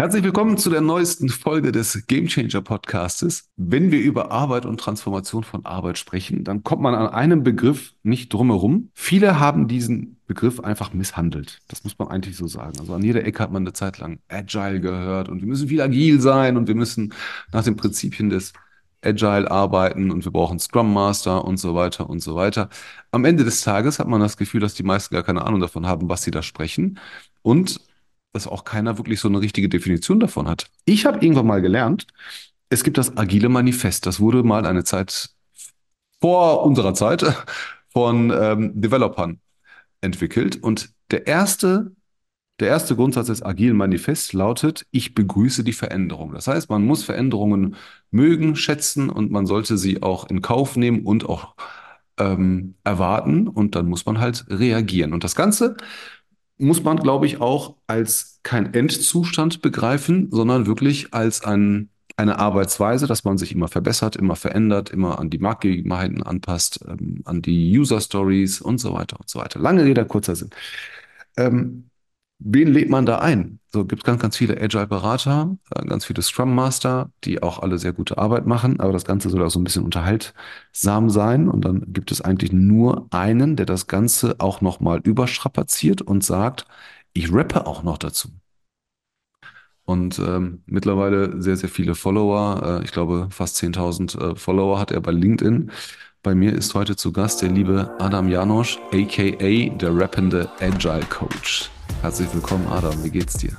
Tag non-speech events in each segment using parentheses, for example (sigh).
Herzlich willkommen zu der neuesten Folge des Game Changer Podcastes. Wenn wir über Arbeit und Transformation von Arbeit sprechen, dann kommt man an einem Begriff nicht drumherum. Viele haben diesen Begriff einfach misshandelt. Das muss man eigentlich so sagen. Also an jeder Ecke hat man eine Zeit lang Agile gehört und wir müssen viel agil sein und wir müssen nach den Prinzipien des Agile arbeiten und wir brauchen Scrum Master und so weiter und so weiter. Am Ende des Tages hat man das Gefühl, dass die meisten gar keine Ahnung davon haben, was sie da sprechen. Und dass auch keiner wirklich so eine richtige Definition davon hat. Ich habe irgendwann mal gelernt, es gibt das agile Manifest. Das wurde mal eine Zeit vor unserer Zeit von ähm, Developern entwickelt. Und der erste, der erste Grundsatz des agilen Manifests lautet, ich begrüße die Veränderung. Das heißt, man muss Veränderungen mögen, schätzen und man sollte sie auch in Kauf nehmen und auch ähm, erwarten. Und dann muss man halt reagieren. Und das Ganze muss man, glaube ich, auch als kein Endzustand begreifen, sondern wirklich als ein, eine Arbeitsweise, dass man sich immer verbessert, immer verändert, immer an die Marktgegebenheiten anpasst, ähm, an die User Stories und so weiter und so weiter. Lange Rede, kurzer Sinn. Ähm, wen lädt man da ein? So gibt es ganz, ganz viele Agile-Berater, äh, ganz viele Scrum Master, die auch alle sehr gute Arbeit machen, aber das Ganze soll auch so ein bisschen unterhaltsam sein. Und dann gibt es eigentlich nur einen, der das Ganze auch nochmal überstrapaziert und sagt, ich rappe auch noch dazu. Und ähm, mittlerweile sehr, sehr viele Follower. Äh, ich glaube, fast 10.000 äh, Follower hat er bei LinkedIn. Bei mir ist heute zu Gast der liebe Adam Janosch, aka der rappende Agile Coach. Herzlich willkommen, Adam. Wie geht's dir?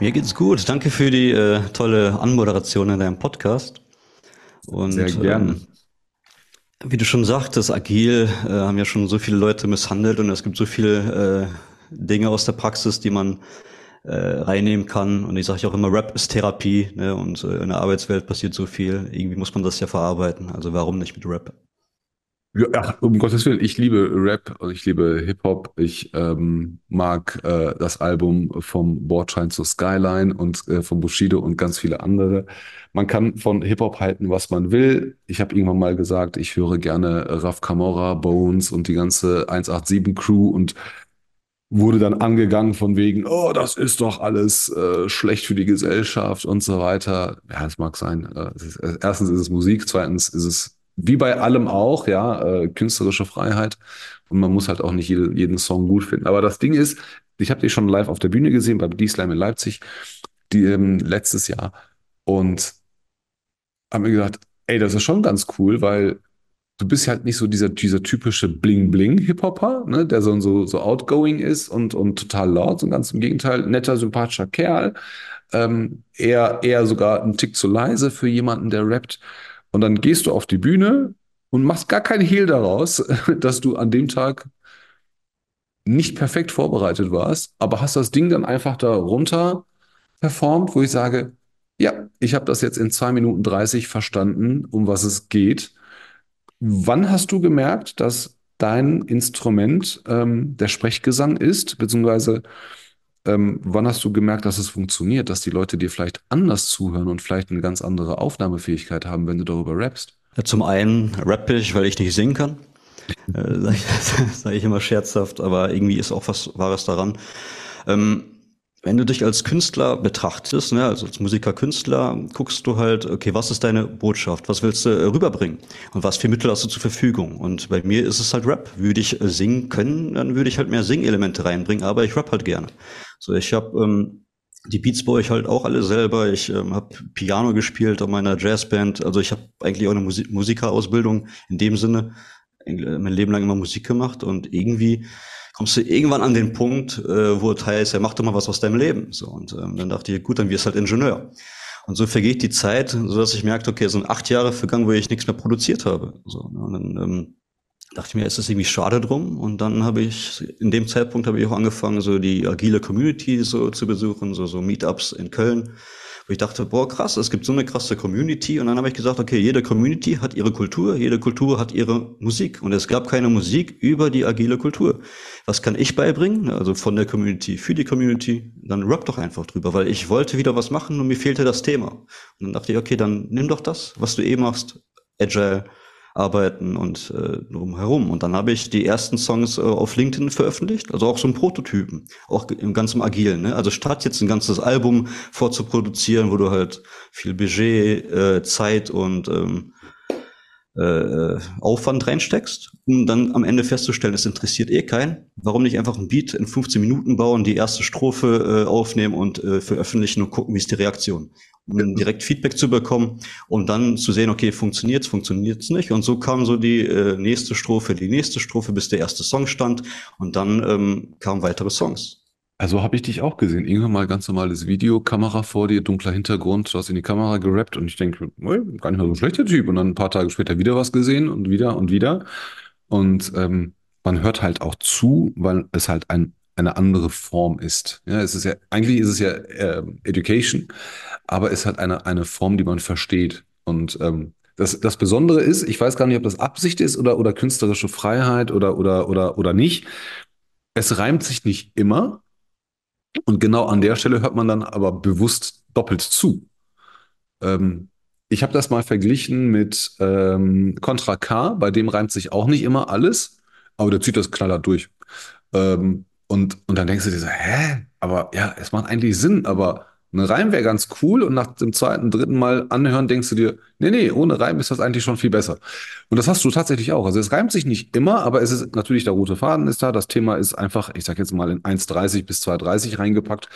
Mir geht's gut. Danke für die äh, tolle Anmoderation in deinem Podcast. Und, Sehr gerne. Ähm, wie du schon sagtest, agil äh, haben ja schon so viele Leute misshandelt und es gibt so viele äh, Dinge aus der Praxis, die man äh, reinnehmen kann. Und ich sage auch immer, Rap ist Therapie ne? und äh, in der Arbeitswelt passiert so viel. Irgendwie muss man das ja verarbeiten. Also warum nicht mit Rap? Ja, ach, um Gottes Willen, ich liebe Rap und ich liebe Hip-Hop. Ich ähm, mag äh, das Album vom Bordschein zur Skyline und äh, von Bushido und ganz viele andere. Man kann von Hip-Hop halten, was man will. Ich habe irgendwann mal gesagt, ich höre gerne Raf Camora, Bones und die ganze 187-Crew und wurde dann angegangen von wegen, oh, das ist doch alles äh, schlecht für die Gesellschaft und so weiter. Ja, es mag sein. Äh, ist, äh, erstens ist es Musik, zweitens ist es wie bei allem auch, ja, äh, künstlerische Freiheit. Und man muss halt auch nicht jede, jeden Song gut finden. Aber das Ding ist, ich habe dich schon live auf der Bühne gesehen bei D-Slam in Leipzig, die ähm, letztes Jahr. Und habe mir gedacht, ey, das ist schon ganz cool, weil du bist halt nicht so dieser, dieser typische Bling-Bling-Hip-Hopper, ne, der so, so, so outgoing ist und, und total laut, und ganz im Gegenteil, netter, sympathischer Kerl. Ähm, eher, eher sogar ein Tick zu leise für jemanden, der rappt. Und dann gehst du auf die Bühne und machst gar keinen Hehl daraus, (laughs) dass du an dem Tag nicht perfekt vorbereitet warst, aber hast das Ding dann einfach da runter performt, wo ich sage, ja, ich habe das jetzt in zwei Minuten 30 verstanden, um was es geht. Wann hast du gemerkt, dass dein Instrument ähm, der Sprechgesang ist, beziehungsweise ähm, wann hast du gemerkt, dass es funktioniert, dass die Leute dir vielleicht anders zuhören und vielleicht eine ganz andere Aufnahmefähigkeit haben, wenn du darüber rappst? Ja, zum einen rappe ich, weil ich nicht singen kann. äh, (laughs) Sage ich, sag ich immer scherzhaft, aber irgendwie ist auch was Wahres daran. Ähm, wenn du dich als Künstler betrachtest, ne, also als Musiker, Künstler, guckst du halt, okay, was ist deine Botschaft? Was willst du äh, rüberbringen? Und was für Mittel hast du zur Verfügung? Und bei mir ist es halt Rap. Würde ich äh, singen können, dann würde ich halt mehr Singelemente reinbringen, aber ich rap halt gerne. So, ich habe ähm, die Beats baue ich halt auch alle selber. Ich ähm, habe Piano gespielt an meiner Jazzband. Also ich habe eigentlich auch eine Musik Musikerausbildung in dem Sinne äh, mein Leben lang immer Musik gemacht und irgendwie kommst du irgendwann an den Punkt, äh, wo es heißt, ja, mach doch mal was aus deinem Leben. So, und ähm, dann dachte ich, gut, dann wirst du halt Ingenieur. Und so vergeht die Zeit, so dass ich merkte, okay, es sind acht Jahre vergangen, wo ich nichts mehr produziert habe. So, und dann ähm, dachte ich mir, ist das irgendwie schade drum? Und dann habe ich, in dem Zeitpunkt habe ich auch angefangen, so die agile Community so zu besuchen, so, so Meetups in Köln wo ich dachte, boah, krass, es gibt so eine krasse Community. Und dann habe ich gesagt, okay, jede Community hat ihre Kultur, jede Kultur hat ihre Musik. Und es gab keine Musik über die agile Kultur. Was kann ich beibringen? Also von der Community für die Community. Dann rap doch einfach drüber, weil ich wollte wieder was machen und mir fehlte das Thema. Und dann dachte ich, okay, dann nimm doch das, was du eh machst, Agile, arbeiten und äh, drumherum. Und dann habe ich die ersten Songs äh, auf LinkedIn veröffentlicht, also auch so ein Prototypen, auch im ganzen Agilen. Ne? Also statt jetzt ein ganzes Album vorzuproduzieren, wo du halt viel Budget, äh, Zeit und ähm, äh, Aufwand reinsteckst, um dann am Ende festzustellen, es interessiert eh keinen. Warum nicht einfach ein Beat in 15 Minuten bauen, die erste Strophe äh, aufnehmen und äh, veröffentlichen und gucken, wie ist die Reaktion um direkt Feedback zu bekommen, um dann zu sehen, okay, funktioniert's, funktioniert's nicht. Und so kam so die äh, nächste Strophe, die nächste Strophe, bis der erste Song stand. Und dann ähm, kamen weitere Songs. Also habe ich dich auch gesehen. Irgendwann mal ganz normales Video, Kamera vor dir, dunkler Hintergrund, du hast in die Kamera gerappt und ich denke, gar nicht mal so ein schlechter Typ. Und dann ein paar Tage später wieder was gesehen und wieder und wieder. Und ähm, man hört halt auch zu, weil es halt ein eine andere Form ist. Ja, es ist ja, eigentlich ist es ja äh, Education, aber es hat eine, eine Form, die man versteht. Und ähm, das, das Besondere ist, ich weiß gar nicht, ob das Absicht ist oder, oder künstlerische Freiheit oder, oder, oder, oder nicht. Es reimt sich nicht immer. Und genau an der Stelle hört man dann aber bewusst doppelt zu. Ähm, ich habe das mal verglichen mit ähm, Contra K, bei dem reimt sich auch nicht immer alles, aber der zieht das knallhart durch. Ähm, und, und dann denkst du dir so, hä? Aber ja, es macht eigentlich Sinn, aber ein Reim wäre ganz cool und nach dem zweiten, dritten Mal anhören denkst du dir, nee, nee, ohne Reim ist das eigentlich schon viel besser. Und das hast du tatsächlich auch. Also es reimt sich nicht immer, aber es ist natürlich der rote Faden ist da. Das Thema ist einfach, ich sag jetzt mal in 1,30 bis 2,30 reingepackt.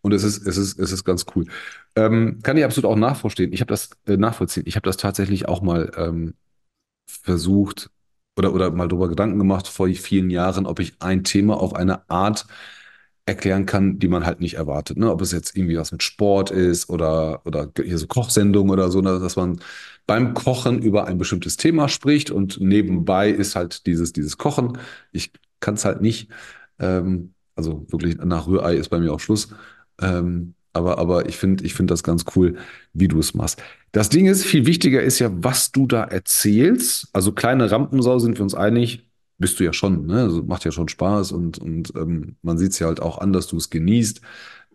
Und es ist, es ist, es ist ganz cool. Ähm, kann ich absolut auch nachvollziehen. Ich habe das äh, nachvollziehen. Ich habe das tatsächlich auch mal ähm, versucht, oder, oder mal darüber Gedanken gemacht vor vielen Jahren, ob ich ein Thema auf eine Art erklären kann, die man halt nicht erwartet. Ne? Ob es jetzt irgendwie was mit Sport ist oder, oder hier so Kochsendungen oder so, ne? dass man beim Kochen über ein bestimmtes Thema spricht und nebenbei ist halt dieses, dieses Kochen. Ich kann es halt nicht. Ähm, also wirklich nach Rührei ist bei mir auch Schluss. Ähm, aber, aber ich finde ich finde das ganz cool, wie du es machst. Das Ding ist, viel wichtiger ist ja, was du da erzählst. Also kleine Rampensau sind wir uns einig, bist du ja schon, ne? Also macht ja schon Spaß und, und ähm, man sieht es ja halt auch an, dass du es genießt.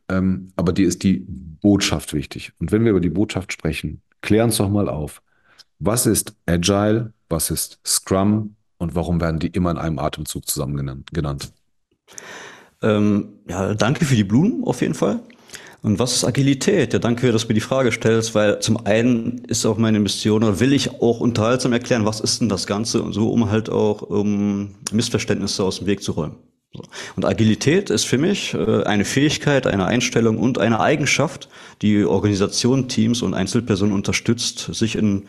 Ähm, aber dir ist die Botschaft wichtig. Und wenn wir über die Botschaft sprechen, klären uns doch mal auf. Was ist Agile? Was ist Scrum? Und warum werden die immer in einem Atemzug zusammen genannt? Ähm, ja, danke für die Blumen auf jeden Fall. Und was ist Agilität? Ja, danke, dass du mir die Frage stellst, weil zum einen ist auch meine Mission, oder will ich auch unterhaltsam erklären, was ist denn das Ganze und so, um halt auch um Missverständnisse aus dem Weg zu räumen. Und Agilität ist für mich äh, eine Fähigkeit, eine Einstellung und eine Eigenschaft, die Organisationen, Teams und Einzelpersonen unterstützt, sich in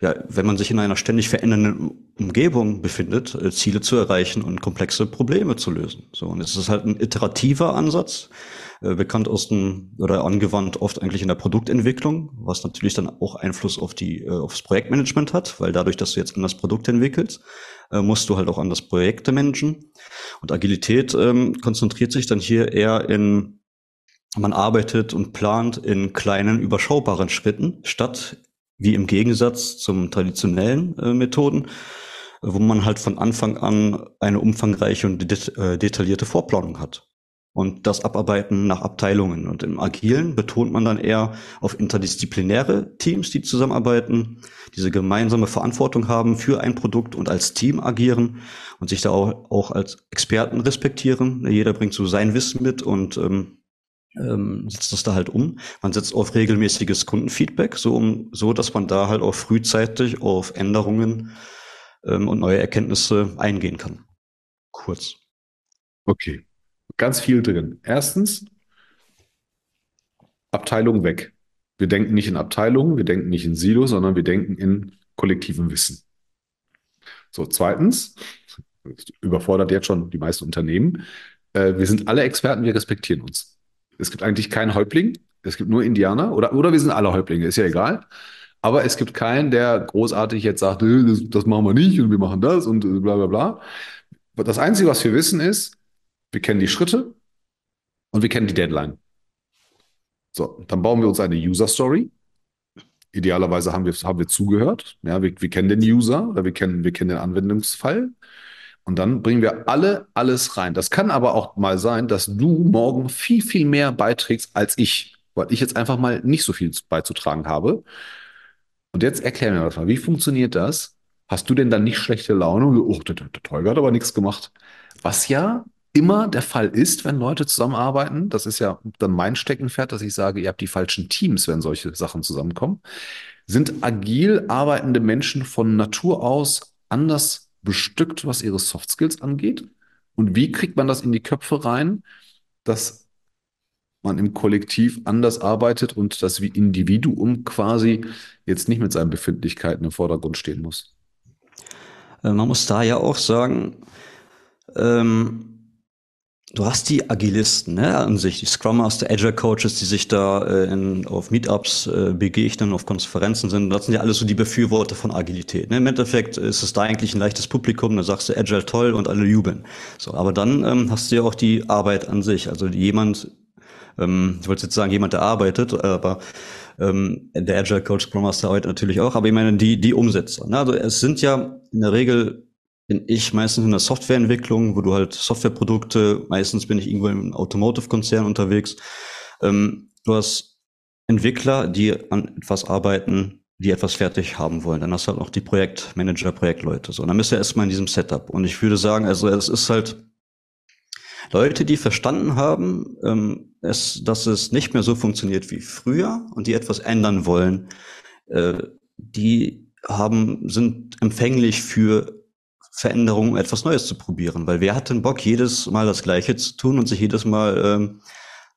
ja, wenn man sich in einer ständig verändernden Umgebung befindet, äh, Ziele zu erreichen und komplexe Probleme zu lösen. So, und es ist halt ein iterativer Ansatz, bekannt aus dem oder angewandt oft eigentlich in der Produktentwicklung, was natürlich dann auch Einfluss auf die äh, aufs Projektmanagement hat, weil dadurch, dass du jetzt an das Produkt entwickelst, äh, musst du halt auch an das Projekte managen. Und Agilität ähm, konzentriert sich dann hier eher in man arbeitet und plant in kleinen, überschaubaren Schritten, statt wie im Gegensatz zum traditionellen äh, Methoden, wo man halt von Anfang an eine umfangreiche und det äh, detaillierte Vorplanung hat und das Abarbeiten nach Abteilungen. Und im Agilen betont man dann eher auf interdisziplinäre Teams, die zusammenarbeiten, diese gemeinsame Verantwortung haben für ein Produkt und als Team agieren und sich da auch, auch als Experten respektieren. Jeder bringt so sein Wissen mit und ähm, ähm, setzt das da halt um. Man setzt auf regelmäßiges Kundenfeedback, so, um, so dass man da halt auch frühzeitig auf Änderungen ähm, und neue Erkenntnisse eingehen kann. Kurz. Okay ganz viel drin. Erstens, Abteilung weg. Wir denken nicht in Abteilungen, wir denken nicht in Silos, sondern wir denken in kollektivem Wissen. So, zweitens, überfordert jetzt schon die meisten Unternehmen, äh, wir sind alle Experten, wir respektieren uns. Es gibt eigentlich keinen Häuptling, es gibt nur Indianer oder, oder wir sind alle Häuptlinge, ist ja egal. Aber es gibt keinen, der großartig jetzt sagt, äh, das, das machen wir nicht und wir machen das und äh, bla bla bla. Das Einzige, was wir wissen, ist, wir kennen die Schritte und wir kennen die Deadline. So, dann bauen wir uns eine User Story. Idealerweise haben wir, haben wir zugehört. Ja, wir, wir kennen den User oder wir kennen, wir kennen den Anwendungsfall. Und dann bringen wir alle alles rein. Das kann aber auch mal sein, dass du morgen viel, viel mehr beiträgst als ich, weil ich jetzt einfach mal nicht so viel beizutragen habe. Und jetzt erklären wir das mal. Wie funktioniert das? hast du denn dann nicht schlechte Laune? Und, oh, der, der Tolga hat aber nichts gemacht. Was ja immer der Fall ist, wenn Leute zusammenarbeiten. Das ist ja dann mein Steckenpferd, dass ich sage, ihr habt die falschen Teams, wenn solche Sachen zusammenkommen. Sind agil arbeitende Menschen von Natur aus anders bestückt, was ihre Soft Skills angeht? Und wie kriegt man das in die Köpfe rein, dass man im Kollektiv anders arbeitet und das wie Individuum quasi jetzt nicht mit seinen Befindlichkeiten im Vordergrund stehen muss? Äh, man muss da ja auch sagen, ähm, Du hast die Agilisten, ne, an sich, die Scrum Master, Agile Coaches, die sich da äh, in, auf Meetups äh, begegnen, auf Konferenzen sind. Das sind ja alles so die Befürworter von Agilität. Ne? Im Endeffekt ist es da eigentlich ein leichtes Publikum, da sagst du Agile toll und alle jubeln. So, aber dann ähm, hast du ja auch die Arbeit an sich. Also jemand, ähm, ich wollte jetzt sagen, jemand, der arbeitet, aber ähm, der Agile Coach Scrum Master arbeitet natürlich auch, aber ich meine die, die Umsetzer. Ne? Also es sind ja in der Regel bin ich meistens in der Softwareentwicklung, wo du halt Softwareprodukte, meistens bin ich irgendwo im Automotive-Konzern unterwegs. Ähm, du hast Entwickler, die an etwas arbeiten, die etwas fertig haben wollen. Dann hast du halt noch die Projektmanager, Projektleute. So, und dann bist du erstmal in diesem Setup. Und ich würde sagen, also es ist halt Leute, die verstanden haben, ähm, es, dass es nicht mehr so funktioniert wie früher und die etwas ändern wollen, äh, die haben, sind empfänglich für Veränderungen, etwas Neues zu probieren. Weil wer hat denn Bock, jedes Mal das Gleiche zu tun und sich jedes Mal ähm,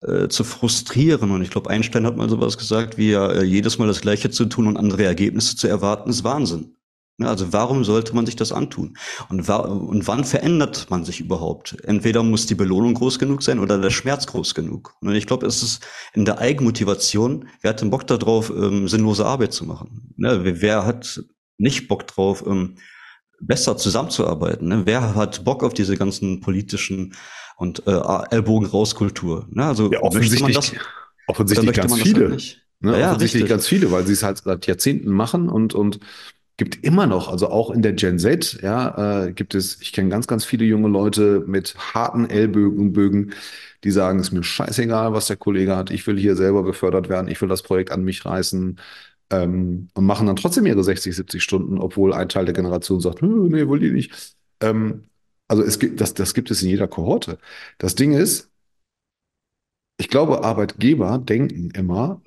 äh, zu frustrieren? Und ich glaube, Einstein hat mal sowas gesagt, wie äh, jedes Mal das Gleiche zu tun und andere Ergebnisse zu erwarten, ist Wahnsinn. Also warum sollte man sich das antun? Und, und wann verändert man sich überhaupt? Entweder muss die Belohnung groß genug sein oder der Schmerz groß genug. Und ich glaube, es ist in der Eigenmotivation, wer hat denn Bock darauf, ähm, sinnlose Arbeit zu machen? Ne? Wer, wer hat nicht Bock drauf, ähm, besser zusammenzuarbeiten. Ne? Wer hat Bock auf diese ganzen politischen und äh, Ellbogen raus Kultur? Ne? Also ja, offensichtlich, das, offensichtlich ganz viele. Halt ne? ja, offensichtlich richtig. ganz viele, weil sie es halt seit Jahrzehnten machen und und gibt immer noch, also auch in der Gen Z, ja, äh, gibt es, ich kenne ganz, ganz viele junge Leute mit harten Ellbögen, Bögen, die sagen, es ist mir scheißegal, was der Kollege hat, ich will hier selber befördert werden, ich will das Projekt an mich reißen, ähm, und machen dann trotzdem ihre 60, 70 Stunden, obwohl ein Teil der Generation sagt, nee, wollt ihr nicht. Ähm, also es gibt, das, das gibt es in jeder Kohorte. Das Ding ist, ich glaube, Arbeitgeber denken immer,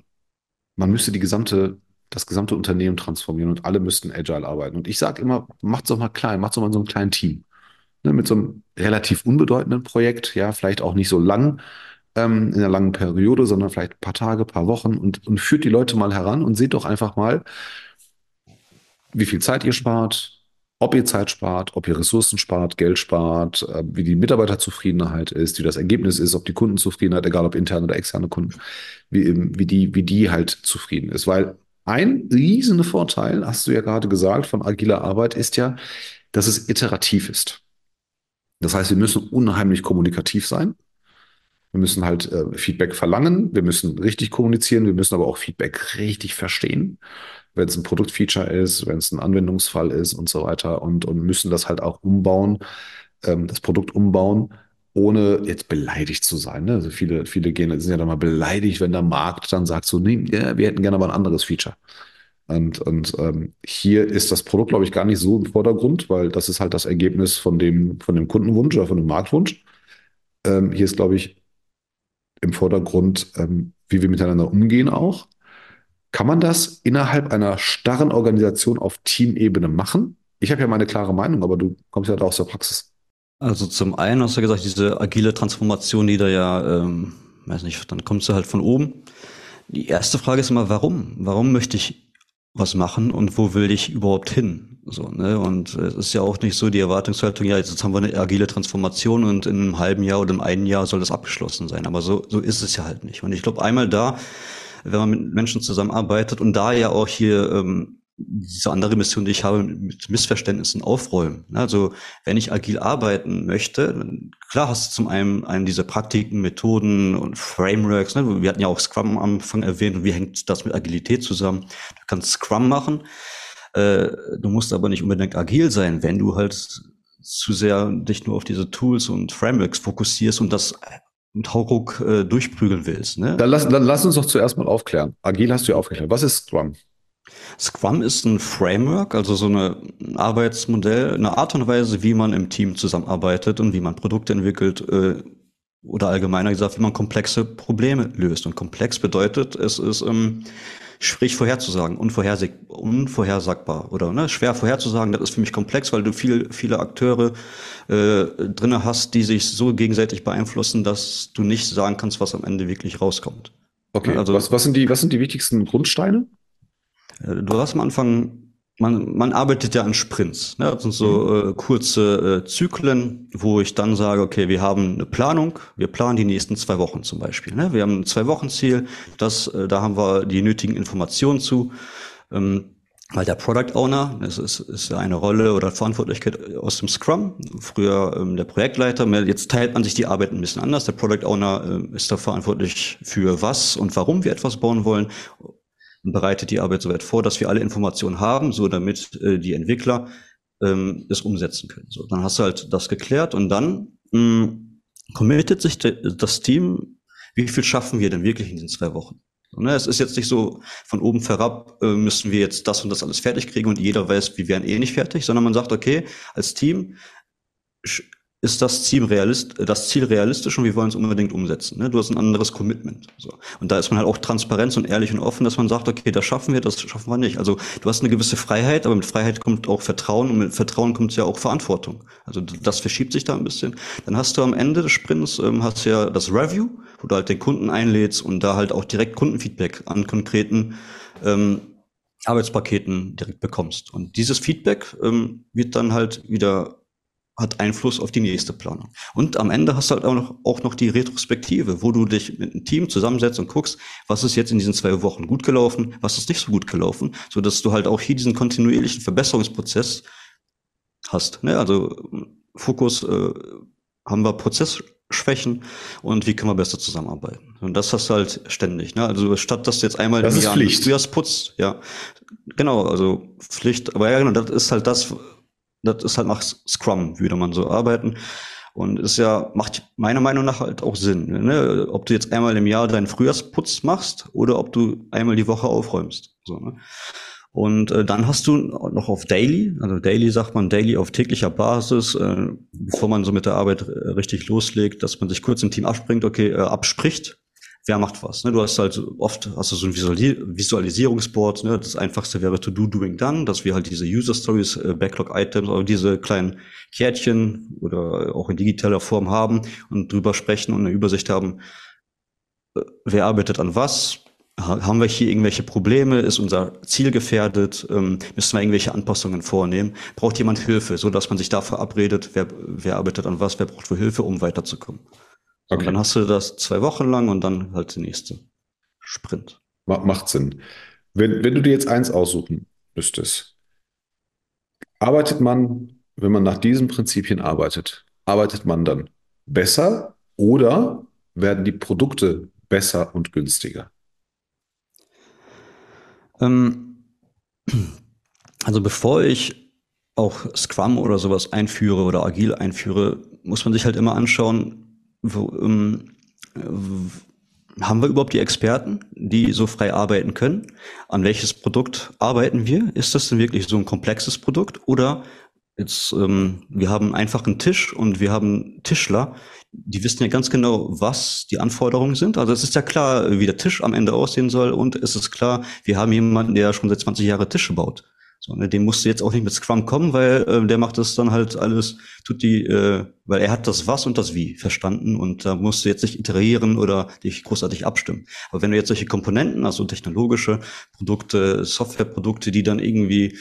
man müsste die gesamte, das gesamte Unternehmen transformieren und alle müssten agile arbeiten. Und ich sage immer, macht's doch mal klein, macht's doch mal so ein kleines Team. Ne, mit so einem relativ unbedeutenden Projekt, ja, vielleicht auch nicht so lang, ähm, in einer langen Periode, sondern vielleicht ein paar Tage, paar Wochen und, und führt die Leute mal heran und seht doch einfach mal, wie viel Zeit ihr spart, ob ihr Zeit spart, ob ihr Ressourcen spart, Geld spart, äh, wie die Mitarbeiterzufriedenheit ist, wie das Ergebnis ist, ob die Kundenzufriedenheit, egal ob interne oder externe Kunden, wie, wie, die, wie die halt zufrieden ist. Weil ein riesen Vorteil, hast du ja gerade gesagt, von agiler Arbeit ist ja, dass es iterativ ist. Das heißt, wir müssen unheimlich kommunikativ sein. Wir müssen halt äh, Feedback verlangen, wir müssen richtig kommunizieren, wir müssen aber auch Feedback richtig verstehen, wenn es ein Produktfeature ist, wenn es ein Anwendungsfall ist und so weiter und, und müssen das halt auch umbauen, ähm, das Produkt umbauen, ohne jetzt beleidigt zu sein. Ne? Also viele, viele gehen, sind ja dann mal beleidigt, wenn der Markt dann sagt so, nee, ja, wir hätten gerne aber ein anderes Feature. Und, und ähm, hier ist das Produkt, glaube ich, gar nicht so im Vordergrund, weil das ist halt das Ergebnis von dem, von dem Kundenwunsch oder von dem Marktwunsch. Ähm, hier ist, glaube ich, im Vordergrund, ähm, wie wir miteinander umgehen auch. Kann man das innerhalb einer starren Organisation auf Teamebene machen? Ich habe ja meine klare Meinung, aber du kommst ja da aus der Praxis. Also zum einen hast du gesagt, diese agile Transformation, die da ja, ähm, weiß nicht, dann kommst du halt von oben. Die erste Frage ist immer, warum? Warum möchte ich was machen und wo will ich überhaupt hin? So, ne? Und es ist ja auch nicht so die Erwartungshaltung, ja, jetzt haben wir eine agile Transformation und in einem halben Jahr oder in einem Jahr soll das abgeschlossen sein. Aber so, so ist es ja halt nicht. Und ich glaube, einmal da, wenn man mit Menschen zusammenarbeitet und da ja auch hier ähm, diese andere Mission, die ich habe, mit Missverständnissen aufräumen. Also wenn ich agil arbeiten möchte, klar hast du zum einen, einen dieser Praktiken, Methoden und Frameworks. Ne? Wir hatten ja auch Scrum am Anfang erwähnt und wie hängt das mit Agilität zusammen? Du kannst Scrum machen, äh, du musst aber nicht unbedingt agil sein, wenn du halt zu sehr dich nur auf diese Tools und Frameworks fokussierst und das mit Hauruck äh, durchprügeln willst. Ne? Dann, lass, dann lass uns doch zuerst mal aufklären. Agil hast du ja aufgeklärt. Was ist Scrum? Scrum ist ein Framework, also so eine Arbeitsmodell, eine Art und Weise, wie man im Team zusammenarbeitet und wie man Produkte entwickelt äh, oder allgemeiner gesagt, wie man komplexe Probleme löst. Und komplex bedeutet, es ist ähm, schwierig vorherzusagen, unvorhersag unvorhersagbar oder ne, schwer vorherzusagen. Das ist für mich komplex, weil du viel, viele Akteure äh, drinne hast, die sich so gegenseitig beeinflussen, dass du nicht sagen kannst, was am Ende wirklich rauskommt. Okay, also was, was, sind, die, was sind die wichtigsten Grundsteine? Du hast am Anfang man, man arbeitet ja an Sprints. Ne? Das sind so mhm. äh, kurze äh, Zyklen, wo ich dann sage, okay, wir haben eine Planung, wir planen die nächsten zwei Wochen zum Beispiel. Ne? Wir haben ein Zwei-Wochen-Ziel, das, äh, da haben wir die nötigen Informationen zu. Ähm, weil der Product Owner, das ist, ist ja eine Rolle oder Verantwortlichkeit aus dem Scrum, früher ähm, der Projektleiter, jetzt teilt man sich die Arbeit ein bisschen anders. Der Product Owner äh, ist da verantwortlich für was und warum wir etwas bauen wollen und bereitet die Arbeit soweit vor, dass wir alle Informationen haben, so damit äh, die Entwickler ähm, es umsetzen können. So, dann hast du halt das geklärt und dann mh, mm, committet sich das Team, wie viel schaffen wir denn wirklich in den zwei Wochen? Ne, es ist jetzt nicht so, von oben herab äh, müssen wir jetzt das und das alles fertig kriegen und jeder weiß, wir wären eh nicht fertig, sondern man sagt, okay, als Team ist das Ziel, realist, das Ziel realistisch und wir wollen es unbedingt umsetzen. Ne? Du hast ein anderes Commitment. So. Und da ist man halt auch transparent und ehrlich und offen, dass man sagt, okay, das schaffen wir, das schaffen wir nicht. Also du hast eine gewisse Freiheit, aber mit Freiheit kommt auch Vertrauen und mit Vertrauen kommt ja auch Verantwortung. Also das verschiebt sich da ein bisschen. Dann hast du am Ende des Sprints ähm, hast ja das Review, wo du halt den Kunden einlädst und da halt auch direkt Kundenfeedback an konkreten ähm, Arbeitspaketen direkt bekommst. Und dieses Feedback ähm, wird dann halt wieder hat Einfluss auf die nächste Planung. Und am Ende hast du halt auch noch, auch noch die Retrospektive, wo du dich mit einem Team zusammensetzt und guckst, was ist jetzt in diesen zwei Wochen gut gelaufen, was ist nicht so gut gelaufen, so dass du halt auch hier diesen kontinuierlichen Verbesserungsprozess hast. Ne? Also Fokus äh, haben wir Prozessschwächen und wie können wir besser zusammenarbeiten. Und das hast du halt ständig. Ne? Also statt dass du jetzt einmal das im Jahr Pflicht. putzt, ja, genau, also Pflicht. Aber ja, genau, das ist halt das, das ist halt nach Scrum, würde man so arbeiten. Und ist ja, macht meiner Meinung nach halt auch Sinn. Ne? Ob du jetzt einmal im Jahr deinen Frühjahrsputz machst oder ob du einmal die Woche aufräumst. So, ne? Und äh, dann hast du noch auf Daily, also Daily sagt man Daily auf täglicher Basis, äh, bevor man so mit der Arbeit äh, richtig loslegt, dass man sich kurz im Team abspringt, okay, äh, abspricht, wer macht was. Ne? Du hast halt oft hast du so ein Visualisierungsboard. Ne? Das einfachste wäre To Do, Doing, Done, dass wir halt diese User Stories, äh, Backlog Items, also diese kleinen Kärtchen oder auch in digitaler Form haben und drüber sprechen und eine Übersicht haben, äh, wer arbeitet an was. Haben wir hier irgendwelche Probleme? Ist unser Ziel gefährdet? Ähm, müssen wir irgendwelche Anpassungen vornehmen? Braucht jemand Hilfe, so dass man sich da verabredet, wer, wer arbeitet an was, wer braucht für Hilfe, um weiterzukommen? Okay. Und dann hast du das zwei Wochen lang und dann halt der nächste Sprint. Macht Sinn. Wenn, wenn du dir jetzt eins aussuchen müsstest, arbeitet man, wenn man nach diesen Prinzipien arbeitet, arbeitet man dann besser oder werden die Produkte besser und günstiger? Ähm, also bevor ich auch Scrum oder sowas einführe oder Agil einführe, muss man sich halt immer anschauen, wo, ähm, haben wir überhaupt die Experten, die so frei arbeiten können? An welches Produkt arbeiten wir? Ist das denn wirklich so ein komplexes Produkt? Oder jetzt, ähm, wir haben einfach einen Tisch und wir haben Tischler, die wissen ja ganz genau, was die Anforderungen sind. Also es ist ja klar, wie der Tisch am Ende aussehen soll und es ist klar, wir haben jemanden, der schon seit 20 Jahren Tische baut. So, ne, dem musst du jetzt auch nicht mit Scrum kommen, weil äh, der macht das dann halt alles, tut die, äh, weil er hat das Was und das Wie verstanden und da musst du jetzt nicht iterieren oder dich großartig abstimmen. Aber wenn du jetzt solche Komponenten, also technologische Produkte, Softwareprodukte, die dann irgendwie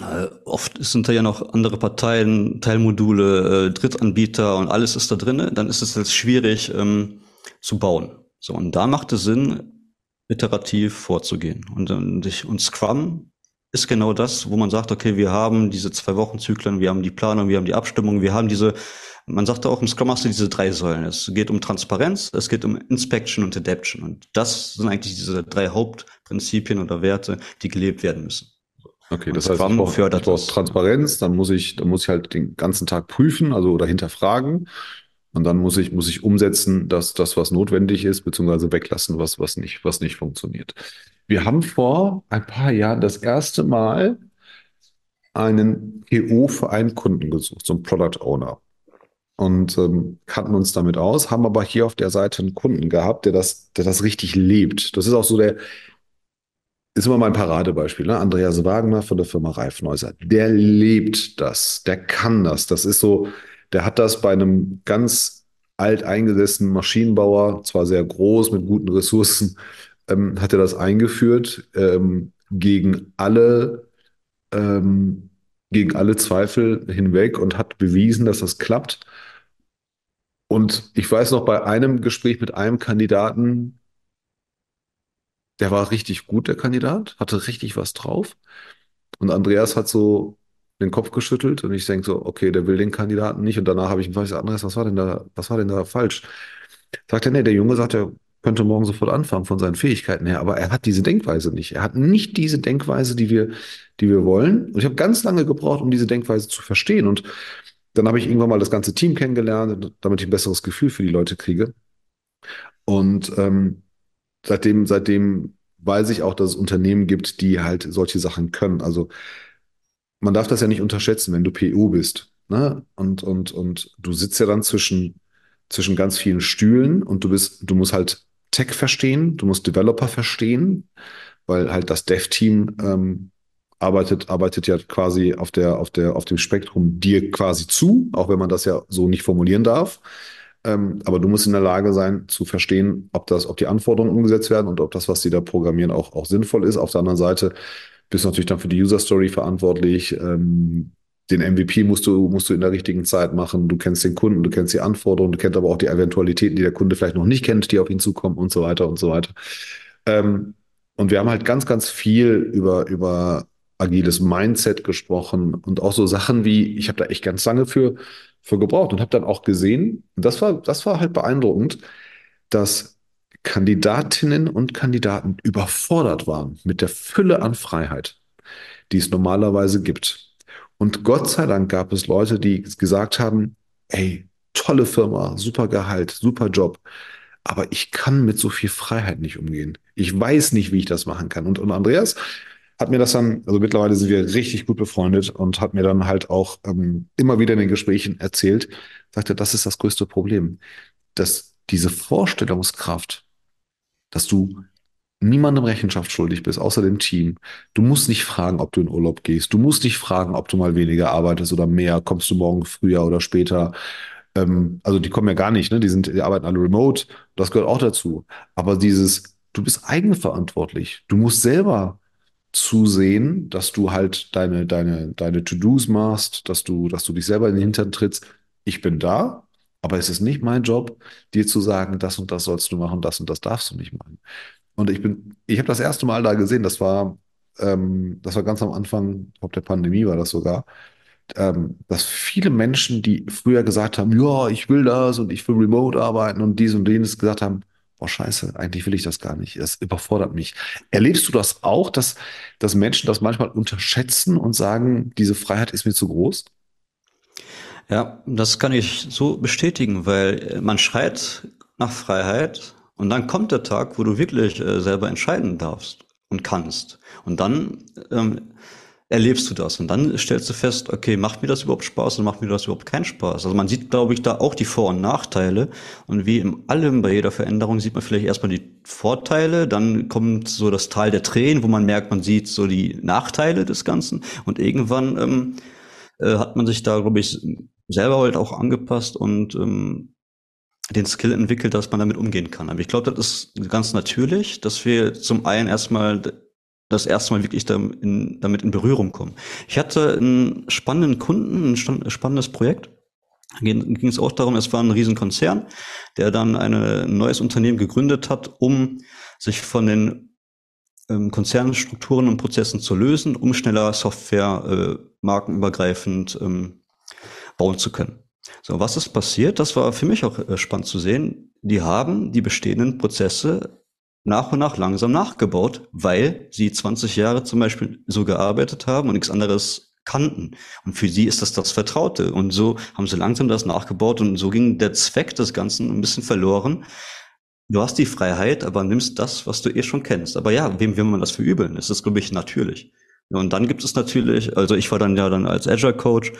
äh, Oft sind da ja noch andere Parteien, Teilmodule, äh, Drittanbieter und alles ist da drinne. Dann ist es jetzt schwierig ähm, zu bauen. So und da macht es Sinn, iterativ vorzugehen. Und, und, und Scrum ist genau das, wo man sagt, okay, wir haben diese zwei Wochen Zyklen, wir haben die Planung, wir haben die Abstimmung, wir haben diese, man sagt auch im Scrum Master diese drei Säulen. Es geht um Transparenz, es geht um Inspection und Adaption. Und das sind eigentlich diese drei Hauptprinzipien oder Werte, die gelebt werden müssen. Okay, das heißt, ich brauche, ich brauche Transparenz, dann muss ich, dann muss ich halt den ganzen Tag prüfen, also oder hinterfragen. Und dann muss ich, muss ich umsetzen, dass das, was notwendig ist, beziehungsweise weglassen, was, was nicht, was nicht funktioniert. Wir haben vor ein paar Jahren das erste Mal einen PO für einen Kunden gesucht, so einen Product Owner. Und ähm, kannten uns damit aus, haben aber hier auf der Seite einen Kunden gehabt, der das, der das richtig lebt. Das ist auch so der, ist immer mein Paradebeispiel, ne? Andreas Wagner von der Firma Reifenhäuser. Der lebt das, der kann das. Das ist so, der hat das bei einem ganz alteingesessenen Maschinenbauer, zwar sehr groß, mit guten Ressourcen, (laughs) ähm, hat er das eingeführt ähm, gegen alle ähm, gegen alle Zweifel hinweg und hat bewiesen, dass das klappt. Und ich weiß noch bei einem Gespräch mit einem Kandidaten, der war richtig gut, der Kandidat, hatte richtig was drauf. Und Andreas hat so den Kopf geschüttelt und ich denke so, okay, der will den Kandidaten nicht. Und danach habe ich gefragt, Andreas, was war denn da, was war denn da falsch? Sagt er, nee, der Junge sagt, er könnte morgen sofort anfangen von seinen Fähigkeiten her, aber er hat diese Denkweise nicht. Er hat nicht diese Denkweise, die wir, die wir wollen. Und ich habe ganz lange gebraucht, um diese Denkweise zu verstehen. Und dann habe ich irgendwann mal das ganze Team kennengelernt, damit ich ein besseres Gefühl für die Leute kriege. Und ähm, seitdem, seitdem weiß ich auch, dass es Unternehmen gibt, die halt solche Sachen können. Also man darf das ja nicht unterschätzen, wenn du PO bist. Ne? Und, und, und du sitzt ja dann zwischen, zwischen ganz vielen Stühlen und du bist, du musst halt Tech verstehen, du musst Developer verstehen, weil halt das Dev-Team ähm, arbeitet, arbeitet ja quasi auf der, auf der, auf dem Spektrum dir quasi zu, auch wenn man das ja so nicht formulieren darf. Ähm, aber du musst in der Lage sein, zu verstehen, ob das, ob die Anforderungen umgesetzt werden und ob das, was sie da programmieren, auch, auch sinnvoll ist. Auf der anderen Seite bist natürlich dann für die User Story verantwortlich. Ähm, den MVP musst du, musst du in der richtigen Zeit machen. Du kennst den Kunden, du kennst die Anforderungen, du kennst aber auch die Eventualitäten, die der Kunde vielleicht noch nicht kennt, die auf ihn zukommen und so weiter und so weiter. Ähm, und wir haben halt ganz, ganz viel über, über agiles Mindset gesprochen und auch so Sachen wie, ich habe da echt ganz lange für, für gebraucht und habe dann auch gesehen, und das war, das war halt beeindruckend, dass Kandidatinnen und Kandidaten überfordert waren mit der Fülle an Freiheit, die es normalerweise gibt. Und Gott sei Dank gab es Leute, die gesagt haben, ey, tolle Firma, super Gehalt, super Job, aber ich kann mit so viel Freiheit nicht umgehen. Ich weiß nicht, wie ich das machen kann. Und, und Andreas hat mir das dann, also mittlerweile sind wir richtig gut befreundet und hat mir dann halt auch ähm, immer wieder in den Gesprächen erzählt, sagte, das ist das größte Problem, dass diese Vorstellungskraft, dass du niemandem Rechenschaft schuldig bist, außer dem Team. Du musst nicht fragen, ob du in Urlaub gehst. Du musst nicht fragen, ob du mal weniger arbeitest oder mehr. Kommst du morgen früher oder später? Ähm, also die kommen ja gar nicht, ne? Die sind, die arbeiten alle remote. Das gehört auch dazu. Aber dieses, du bist eigenverantwortlich. Du musst selber zusehen, dass du halt deine, deine, deine To-Dos machst, dass du, dass du dich selber in den Hintern trittst. Ich bin da, aber es ist nicht mein Job, dir zu sagen, das und das sollst du machen, das und das darfst du nicht machen. Und ich bin, ich habe das erste Mal da gesehen, das war, ähm, das war ganz am Anfang, ob der Pandemie war das sogar, ähm, dass viele Menschen, die früher gesagt haben, ja, ich will das und ich will remote arbeiten und dies und jenes gesagt haben, boah, scheiße, eigentlich will ich das gar nicht. Es überfordert mich. Erlebst du das auch, dass, dass Menschen das manchmal unterschätzen und sagen, diese Freiheit ist mir zu groß? Ja, das kann ich so bestätigen, weil man schreit nach Freiheit und dann kommt der Tag, wo du wirklich äh, selber entscheiden darfst und kannst. Und dann ähm, erlebst du das und dann stellst du fest, okay, macht mir das überhaupt Spaß oder macht mir das überhaupt keinen Spaß? Also man sieht, glaube ich, da auch die Vor- und Nachteile und wie in allem bei jeder Veränderung sieht man vielleicht erstmal die Vorteile, dann kommt so das Tal der Tränen, wo man merkt, man sieht so die Nachteile des Ganzen und irgendwann ähm, äh, hat man sich da, glaube ich, selber halt auch angepasst und ähm, den Skill entwickelt, dass man damit umgehen kann. Aber ich glaube, das ist ganz natürlich, dass wir zum einen erstmal das erste Mal wirklich damit in, Berührung kommen. Ich hatte einen spannenden Kunden, ein spannendes Projekt. Da ging es auch darum, es war ein Riesenkonzern, der dann ein neues Unternehmen gegründet hat, um sich von den ähm, Konzernstrukturen und Prozessen zu lösen, um schneller Software äh, markenübergreifend ähm, bauen zu können. So, was ist passiert? Das war für mich auch äh, spannend zu sehen. Die haben die bestehenden Prozesse nach und nach langsam nachgebaut, weil sie 20 Jahre zum Beispiel so gearbeitet haben und nichts anderes kannten. Und für sie ist das das Vertraute. Und so haben sie langsam das nachgebaut und so ging der Zweck des Ganzen ein bisschen verloren. Du hast die Freiheit, aber nimmst das, was du eh schon kennst. Aber ja, wem will man das verübeln? Es ist, glaube ich, natürlich. Und dann gibt es natürlich, also ich war dann ja dann als Agile Coach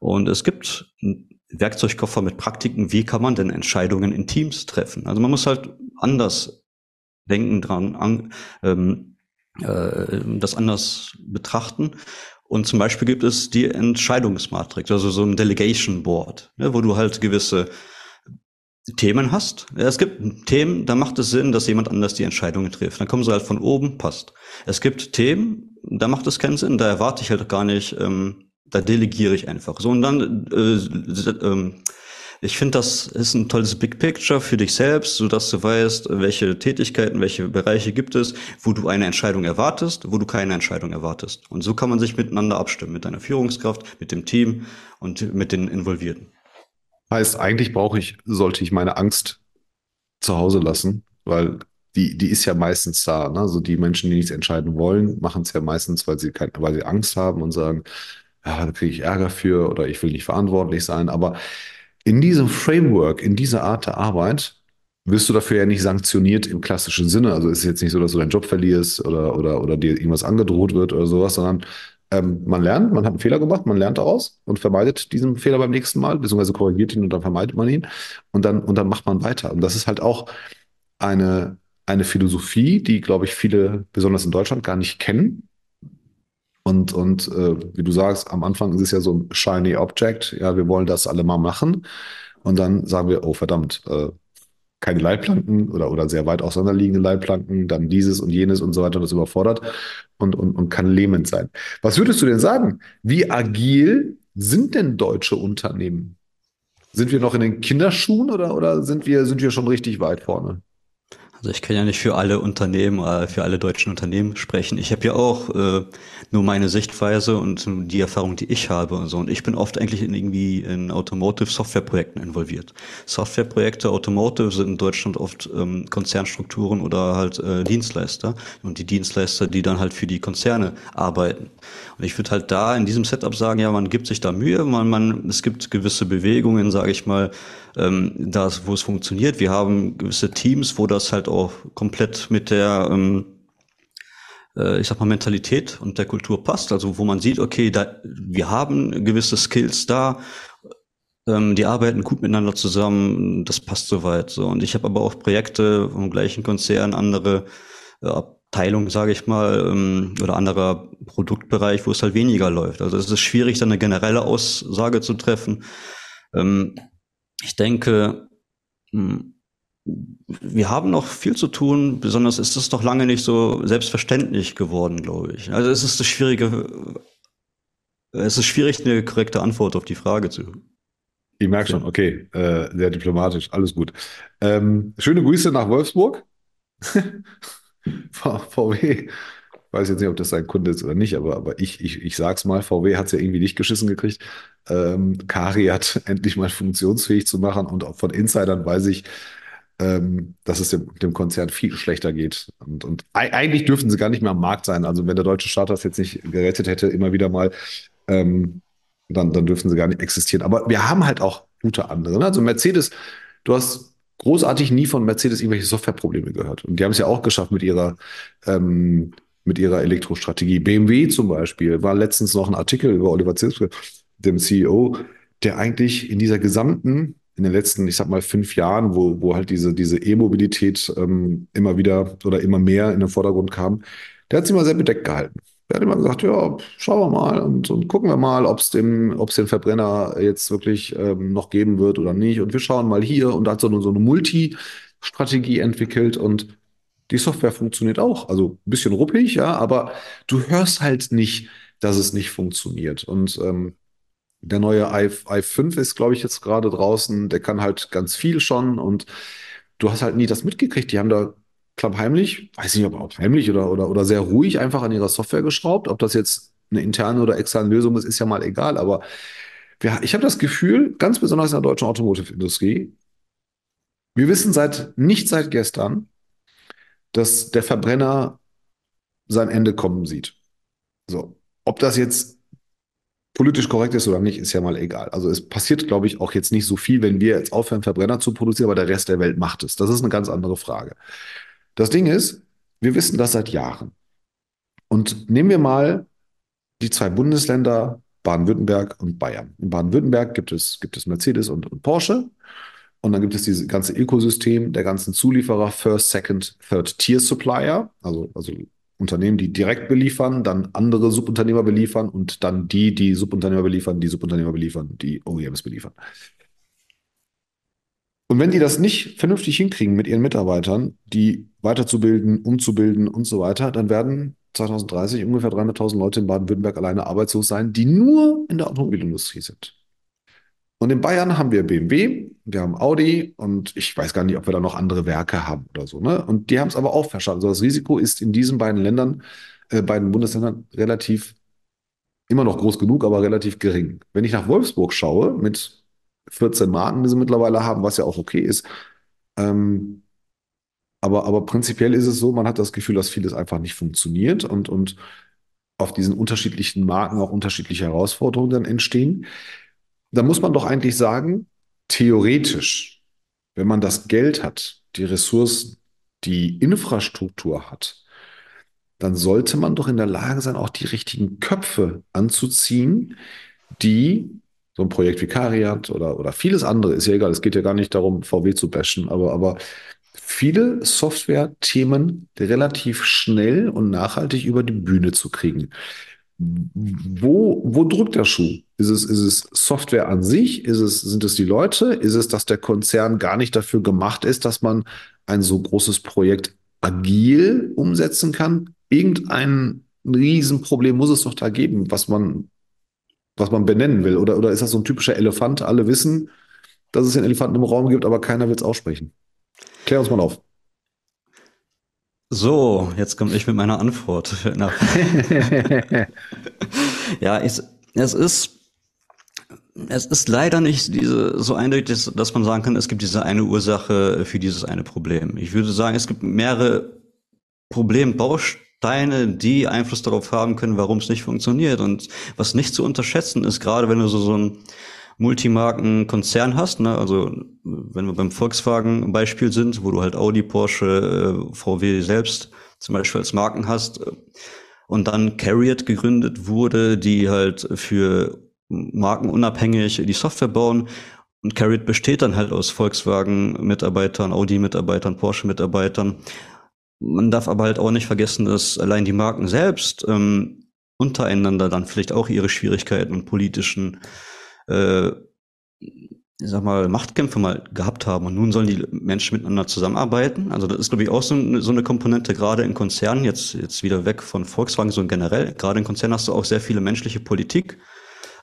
und es gibt Werkzeugkoffer mit Praktiken, wie kann man denn Entscheidungen in Teams treffen? Also man muss halt anders denken dran, an, ähm, äh, das anders betrachten. Und zum Beispiel gibt es die Entscheidungsmatrix, also so ein Delegation Board, ne, wo du halt gewisse Themen hast. Es gibt Themen, da macht es Sinn, dass jemand anders die Entscheidungen trifft. Dann kommen sie halt von oben, passt. Es gibt Themen, da macht es keinen Sinn, da erwarte ich halt gar nicht, ähm, da delegiere ich einfach. So und dann äh, äh, ich finde, das ist ein tolles Big Picture für dich selbst, so dass du weißt, welche Tätigkeiten, welche Bereiche gibt es, wo du eine Entscheidung erwartest, wo du keine Entscheidung erwartest. Und so kann man sich miteinander abstimmen, mit deiner Führungskraft, mit dem Team und mit den Involvierten. Heißt, eigentlich brauche ich, sollte ich meine Angst zu Hause lassen, weil die, die ist ja meistens da. Ne? Also die Menschen, die nichts entscheiden wollen, machen es ja meistens, weil sie, kein, weil sie Angst haben und sagen, ja, da kriege ich Ärger für oder ich will nicht verantwortlich sein. Aber in diesem Framework, in dieser Art der Arbeit, wirst du dafür ja nicht sanktioniert im klassischen Sinne. Also ist jetzt nicht so, dass du deinen Job verlierst oder, oder, oder dir irgendwas angedroht wird oder sowas, sondern ähm, man lernt, man hat einen Fehler gemacht, man lernt daraus und vermeidet diesen Fehler beim nächsten Mal, beziehungsweise korrigiert ihn und dann vermeidet man ihn und dann, und dann macht man weiter. Und das ist halt auch eine, eine Philosophie, die, glaube ich, viele, besonders in Deutschland, gar nicht kennen, und, und äh, wie du sagst, am Anfang ist es ja so ein shiny Object. Ja, wir wollen das alle mal machen. Und dann sagen wir, oh verdammt, äh, keine Leitplanken oder, oder sehr weit auseinanderliegende Leitplanken, dann dieses und jenes und so weiter, das überfordert und, und, und kann lähmend sein. Was würdest du denn sagen? Wie agil sind denn deutsche Unternehmen? Sind wir noch in den Kinderschuhen oder, oder sind, wir, sind wir schon richtig weit vorne? Also ich kann ja nicht für alle Unternehmen, äh, für alle deutschen Unternehmen sprechen. Ich habe ja auch äh, nur meine Sichtweise und die Erfahrung, die ich habe und so. Und ich bin oft eigentlich in irgendwie in Automotive Softwareprojekten involviert. Softwareprojekte Automotive sind in Deutschland oft ähm, Konzernstrukturen oder halt äh, Dienstleister und die Dienstleister, die dann halt für die Konzerne arbeiten. Und ich würde halt da in diesem Setup sagen, ja, man gibt sich da Mühe, man, man es gibt gewisse Bewegungen, sage ich mal, ähm, da wo es funktioniert. Wir haben gewisse Teams, wo das halt auch komplett mit der ähm, äh, ich sag mal, Mentalität und der Kultur passt. Also wo man sieht, okay, da, wir haben gewisse Skills da, ähm, die arbeiten gut miteinander zusammen, das passt soweit. So. Und ich habe aber auch Projekte vom gleichen Konzern, andere äh, Abteilungen, sage ich mal, ähm, oder anderer Produktbereich, wo es halt weniger läuft. Also es ist schwierig, dann eine generelle Aussage zu treffen. Ähm, ich denke, hm, wir haben noch viel zu tun, besonders ist es noch lange nicht so selbstverständlich geworden, glaube ich. Also es ist das schwierige, es ist schwierig, eine korrekte Antwort auf die Frage zu. Ich merke schon, okay, äh, sehr diplomatisch, alles gut. Ähm, schöne Grüße nach Wolfsburg. (laughs) VW weiß jetzt nicht, ob das sein Kunde ist oder nicht, aber, aber ich, ich, ich sag's mal, VW hat es ja irgendwie nicht geschissen gekriegt. Ähm, Kari hat (laughs) endlich mal funktionsfähig zu machen und auch von Insidern weiß ich, ähm, dass es dem, dem Konzern viel schlechter geht. Und, und eigentlich dürften sie gar nicht mehr am Markt sein. Also wenn der deutsche Staat das jetzt nicht gerettet hätte, immer wieder mal, ähm, dann, dann dürften sie gar nicht existieren. Aber wir haben halt auch gute andere. Ne? Also Mercedes, du hast großartig nie von Mercedes irgendwelche Softwareprobleme gehört. Und die haben es ja auch geschafft mit ihrer ähm, mit ihrer Elektrostrategie. BMW zum Beispiel war letztens noch ein Artikel über Oliver Zipse, dem CEO, der eigentlich in dieser gesamten, in den letzten, ich sag mal, fünf Jahren, wo, wo halt diese, diese E-Mobilität ähm, immer wieder oder immer mehr in den Vordergrund kam, der hat sich mal sehr bedeckt gehalten. Der hat immer gesagt, ja, schauen wir mal und, und gucken wir mal, ob es den Verbrenner jetzt wirklich ähm, noch geben wird oder nicht. Und wir schauen mal hier und hat so eine, so eine Multi-Strategie entwickelt und die Software funktioniert auch. Also ein bisschen ruppig, ja, aber du hörst halt nicht, dass es nicht funktioniert. Und ähm, der neue i, i5 ist, glaube ich, jetzt gerade draußen. Der kann halt ganz viel schon und du hast halt nie das mitgekriegt. Die haben da klappheimlich, weiß nicht, ob heimlich oder, oder, oder sehr ruhig einfach an ihrer Software geschraubt. Ob das jetzt eine interne oder externe Lösung ist, ist ja mal egal. Aber wir, ich habe das Gefühl, ganz besonders in der deutschen Automotive-Industrie, wir wissen seit, nicht seit gestern, dass der Verbrenner sein Ende kommen sieht. So. Ob das jetzt politisch korrekt ist oder nicht, ist ja mal egal. Also es passiert, glaube ich, auch jetzt nicht so viel, wenn wir jetzt aufhören, Verbrenner zu produzieren, aber der Rest der Welt macht es. Das ist eine ganz andere Frage. Das Ding ist, wir wissen das seit Jahren. Und nehmen wir mal die zwei Bundesländer Baden-Württemberg und Bayern. In Baden-Württemberg gibt es, gibt es Mercedes und, und Porsche. Und dann gibt es dieses ganze Ökosystem der ganzen Zulieferer, First, Second, Third Tier Supplier, also, also Unternehmen, die direkt beliefern, dann andere Subunternehmer beliefern und dann die, die Subunternehmer beliefern, die Subunternehmer beliefern, die OEMs beliefern. Und wenn die das nicht vernünftig hinkriegen mit ihren Mitarbeitern, die weiterzubilden, umzubilden und so weiter, dann werden 2030 ungefähr 300.000 Leute in Baden-Württemberg alleine arbeitslos sein, die nur in der Automobilindustrie sind. Und in Bayern haben wir BMW, wir haben Audi und ich weiß gar nicht, ob wir da noch andere Werke haben oder so. Ne? Und die haben es aber auch verstanden. Also das Risiko ist in diesen beiden Ländern, äh, beiden Bundesländern relativ, immer noch groß genug, aber relativ gering. Wenn ich nach Wolfsburg schaue, mit 14 Marken, die sie mittlerweile haben, was ja auch okay ist, ähm, aber, aber prinzipiell ist es so, man hat das Gefühl, dass vieles einfach nicht funktioniert und, und auf diesen unterschiedlichen Marken auch unterschiedliche Herausforderungen dann entstehen da muss man doch eigentlich sagen, theoretisch, wenn man das Geld hat, die Ressourcen, die Infrastruktur hat, dann sollte man doch in der Lage sein, auch die richtigen Köpfe anzuziehen, die so ein Projekt wie Cariat oder, oder vieles andere, ist ja egal, es geht ja gar nicht darum, VW zu bashen, aber, aber viele Software-Themen relativ schnell und nachhaltig über die Bühne zu kriegen. Wo, wo drückt der Schuh? Ist es, ist es Software an sich? Ist es, sind es die Leute? Ist es, dass der Konzern gar nicht dafür gemacht ist, dass man ein so großes Projekt agil umsetzen kann? Irgendein Riesenproblem muss es doch da geben, was man, was man benennen will. Oder, oder ist das so ein typischer Elefant? Alle wissen, dass es einen Elefanten im Raum gibt, aber keiner will es aussprechen. Klär uns mal auf. So, jetzt komme ich mit meiner Antwort. (laughs) (laughs) ja, ich, es ist es ist leider nicht diese, so eindeutig, dass man sagen kann, es gibt diese eine Ursache für dieses eine Problem. Ich würde sagen, es gibt mehrere Problembausteine, die Einfluss darauf haben können, warum es nicht funktioniert. Und was nicht zu unterschätzen ist, gerade wenn du so, so ein Multimarken-Konzern hast, ne? also wenn wir beim Volkswagen-Beispiel sind, wo du halt Audi, Porsche, äh, VW selbst zum Beispiel als Marken hast, äh, und dann Carriot gegründet wurde, die halt für Marken unabhängig die Software bauen. Und Carriot besteht dann halt aus Volkswagen-Mitarbeitern, Audi-Mitarbeitern, Porsche-Mitarbeitern. Man darf aber halt auch nicht vergessen, dass allein die Marken selbst ähm, untereinander dann vielleicht auch ihre Schwierigkeiten und politischen äh, ich sag mal, Machtkämpfe mal gehabt haben und nun sollen die Menschen miteinander zusammenarbeiten. Also das ist, glaube ich, auch so, so eine Komponente, gerade in Konzernen, jetzt, jetzt wieder weg von Volkswagen, so generell, gerade in Konzernen hast du auch sehr viele menschliche Politik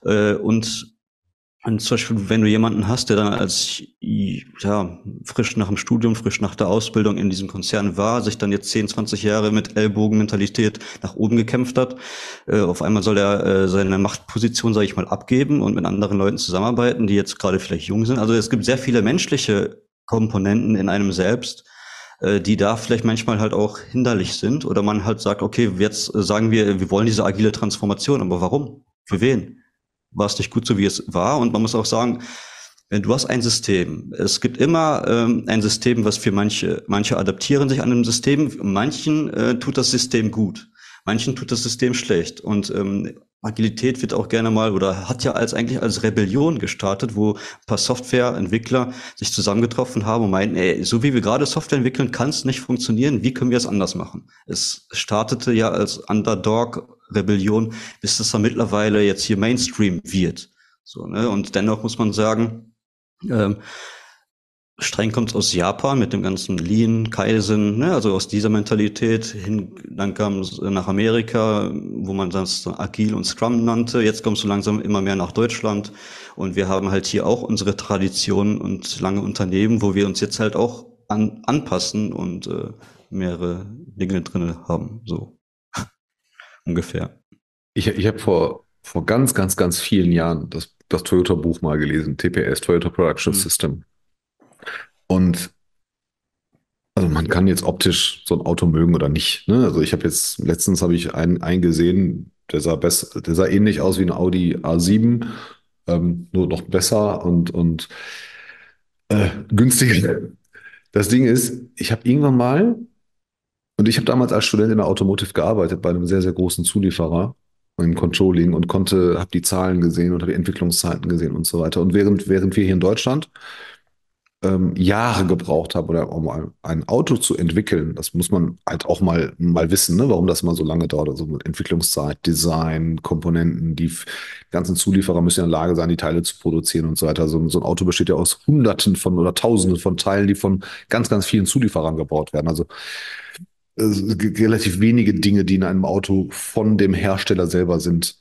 äh, und und zum Beispiel, wenn du jemanden hast, der dann als ja, frisch nach dem Studium, frisch nach der Ausbildung in diesem Konzern war, sich dann jetzt 10, 20 Jahre mit Ellbogenmentalität nach oben gekämpft hat, äh, auf einmal soll er äh, seine Machtposition, sage ich mal, abgeben und mit anderen Leuten zusammenarbeiten, die jetzt gerade vielleicht jung sind. Also es gibt sehr viele menschliche Komponenten in einem selbst, äh, die da vielleicht manchmal halt auch hinderlich sind. Oder man halt sagt, okay, jetzt sagen wir, wir wollen diese agile Transformation, aber warum? Für wen? War es nicht gut so, wie es war. Und man muss auch sagen, wenn du hast ein System, es gibt immer ähm, ein System, was für manche, manche adaptieren sich an einem System, manchen äh, tut das System gut, manchen tut das System schlecht. Und ähm, Agilität wird auch gerne mal oder hat ja als eigentlich als Rebellion gestartet, wo ein paar Softwareentwickler sich zusammengetroffen haben und meinten, ey, so wie wir gerade Software entwickeln, kann es nicht funktionieren. Wie können wir es anders machen? Es startete ja als Underdog-Rebellion, bis es dann mittlerweile jetzt hier Mainstream wird. So, ne? Und dennoch muss man sagen, ähm, streng kommt aus Japan mit dem ganzen Lean, Kaizen, ne, also aus dieser Mentalität hin, dann kam es nach Amerika, wo man das Agil und Scrum nannte. Jetzt kommst du langsam immer mehr nach Deutschland und wir haben halt hier auch unsere Traditionen und lange Unternehmen, wo wir uns jetzt halt auch an, anpassen und äh, mehrere Dinge drin haben, so (laughs) ungefähr. Ich, ich habe vor, vor ganz, ganz, ganz vielen Jahren das, das Toyota-Buch mal gelesen, TPS, Toyota Production mhm. System. Und also man kann jetzt optisch so ein Auto mögen oder nicht. Ne? Also ich habe jetzt, letztens habe ich einen, einen gesehen, Der sah, besser, der sah ähnlich aus wie ein Audi A7, ähm, nur noch besser und, und äh, günstiger. Das Ding ist, ich habe irgendwann mal, und ich habe damals als Student in der Automotive gearbeitet, bei einem sehr, sehr großen Zulieferer im Controlling und konnte, habe die Zahlen gesehen und habe die Entwicklungszeiten gesehen und so weiter. Und während, während wir hier in Deutschland ähm, Jahre gebraucht haben, oder um ein Auto zu entwickeln, das muss man halt auch mal, mal wissen, ne, warum das mal so lange dauert. Also Entwicklungszeit, Design, Komponenten, die ganzen Zulieferer müssen in der Lage sein, die Teile zu produzieren und so weiter. So, so ein Auto besteht ja aus Hunderten von oder Tausenden von Teilen, die von ganz, ganz vielen Zulieferern gebaut werden. Also äh, relativ wenige Dinge, die in einem Auto von dem Hersteller selber sind.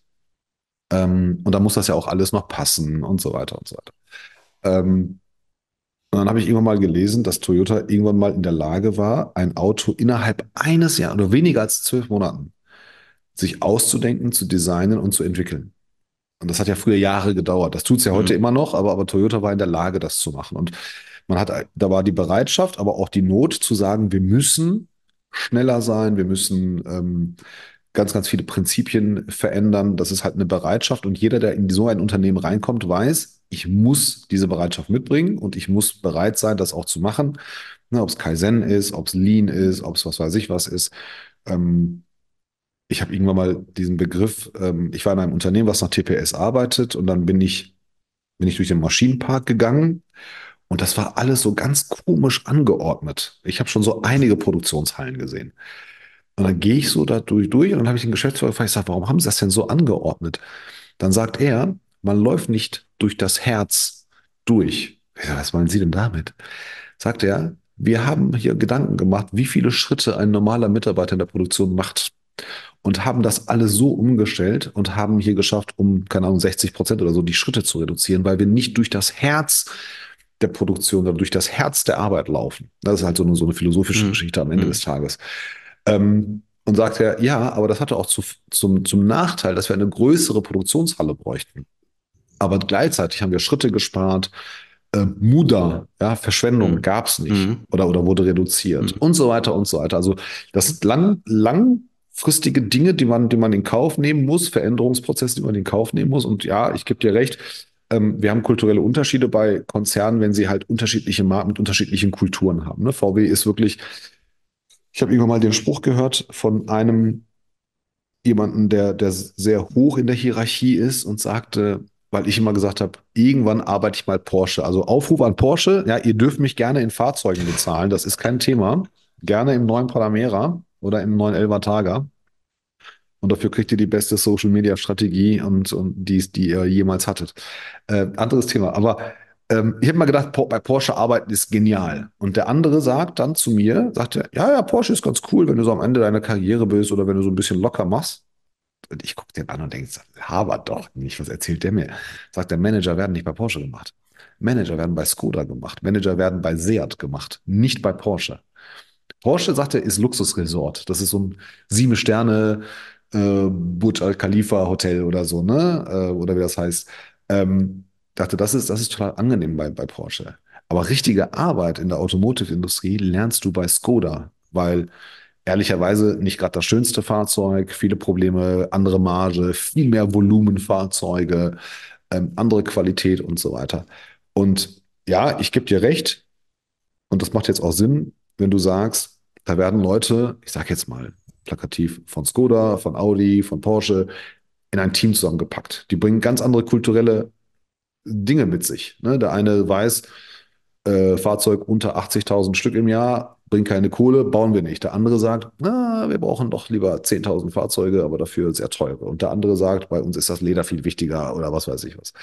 Ähm, und da muss das ja auch alles noch passen und so weiter und so weiter. Ähm, und dann habe ich irgendwann mal gelesen, dass Toyota irgendwann mal in der Lage war, ein Auto innerhalb eines Jahres oder weniger als zwölf Monaten sich auszudenken, zu designen und zu entwickeln. Und das hat ja früher Jahre gedauert. Das tut es ja heute mhm. immer noch, aber, aber Toyota war in der Lage, das zu machen. Und man hat, da war die Bereitschaft, aber auch die Not zu sagen, wir müssen schneller sein, wir müssen ähm, ganz, ganz viele Prinzipien verändern. Das ist halt eine Bereitschaft. Und jeder, der in so ein Unternehmen reinkommt, weiß, ich muss diese Bereitschaft mitbringen und ich muss bereit sein, das auch zu machen. Ne, ob es Kaizen ist, ob es Lean ist, ob es was weiß ich was ist. Ähm, ich habe irgendwann mal diesen Begriff, ähm, ich war in einem Unternehmen, was nach TPS arbeitet und dann bin ich, bin ich durch den Maschinenpark gegangen und das war alles so ganz komisch angeordnet. Ich habe schon so einige Produktionshallen gesehen. Und dann gehe ich so da durch, durch und dann habe ich den Geschäftsführer gefragt, ich sage, warum haben Sie das denn so angeordnet? Dann sagt er, man läuft nicht durch das Herz durch. Ja, was meinen Sie denn damit? Sagt er, wir haben hier Gedanken gemacht, wie viele Schritte ein normaler Mitarbeiter in der Produktion macht und haben das alles so umgestellt und haben hier geschafft, um, keine Ahnung, 60 Prozent oder so die Schritte zu reduzieren, weil wir nicht durch das Herz der Produktion, sondern durch das Herz der Arbeit laufen. Das ist halt so eine, so eine philosophische mhm. Geschichte am Ende mhm. des Tages. Ähm, und sagt er, ja, aber das hatte auch zu, zum, zum Nachteil, dass wir eine größere Produktionshalle bräuchten. Aber gleichzeitig haben wir Schritte gespart. Äh, Muda, ja, Verschwendung mhm. gab es nicht mhm. oder, oder wurde reduziert mhm. und so weiter und so weiter. Also das sind lang, langfristige Dinge, die man, die man in Kauf nehmen muss, Veränderungsprozesse, die man in Kauf nehmen muss. Und ja, ich gebe dir recht, ähm, wir haben kulturelle Unterschiede bei Konzernen, wenn sie halt unterschiedliche Marken mit unterschiedlichen Kulturen haben. Ne? VW ist wirklich, ich habe irgendwann mal den Spruch gehört von einem jemanden, der, der sehr hoch in der Hierarchie ist und sagte, weil ich immer gesagt habe, irgendwann arbeite ich mal Porsche. Also Aufruf an Porsche, ja, ihr dürft mich gerne in Fahrzeugen bezahlen, das ist kein Thema. Gerne im neuen Panamera oder im neuen Elva Targa. Und dafür kriegt ihr die beste Social Media Strategie und, und die, die ihr jemals hattet. Äh, anderes Thema. Aber ähm, ich habe mal gedacht, bei Porsche arbeiten ist genial. Und der andere sagt dann zu mir, sagt er, ja, ja, Porsche ist ganz cool, wenn du so am Ende deiner Karriere bist oder wenn du so ein bisschen locker machst. Und ich gucke den an und denke, habert doch nicht, was erzählt der mir? Sagt der Manager werden nicht bei Porsche gemacht. Manager werden bei Skoda gemacht. Manager werden bei Seat gemacht, nicht bei Porsche. Porsche, sagt er, ist Luxusresort. Das ist so ein sieben Sterne äh, Burj Al Khalifa Hotel oder so, ne? Äh, oder wie das heißt. Ähm, dachte, das ist, das ist total angenehm bei, bei Porsche. Aber richtige Arbeit in der Automotive-Industrie lernst du bei Skoda, weil ehrlicherweise nicht gerade das schönste Fahrzeug, viele Probleme, andere Marge, viel mehr Volumenfahrzeuge, ähm, andere Qualität und so weiter. Und ja, ich gebe dir recht, und das macht jetzt auch Sinn, wenn du sagst, da werden Leute, ich sage jetzt mal plakativ, von Skoda, von Audi, von Porsche, in ein Team zusammengepackt. Die bringen ganz andere kulturelle Dinge mit sich. Ne? Der eine weiß, äh, Fahrzeug unter 80.000 Stück im Jahr, bringt keine Kohle, bauen wir nicht. Der andere sagt, na, wir brauchen doch lieber 10.000 Fahrzeuge, aber dafür sehr teure. Und der andere sagt, bei uns ist das Leder viel wichtiger oder was weiß ich was.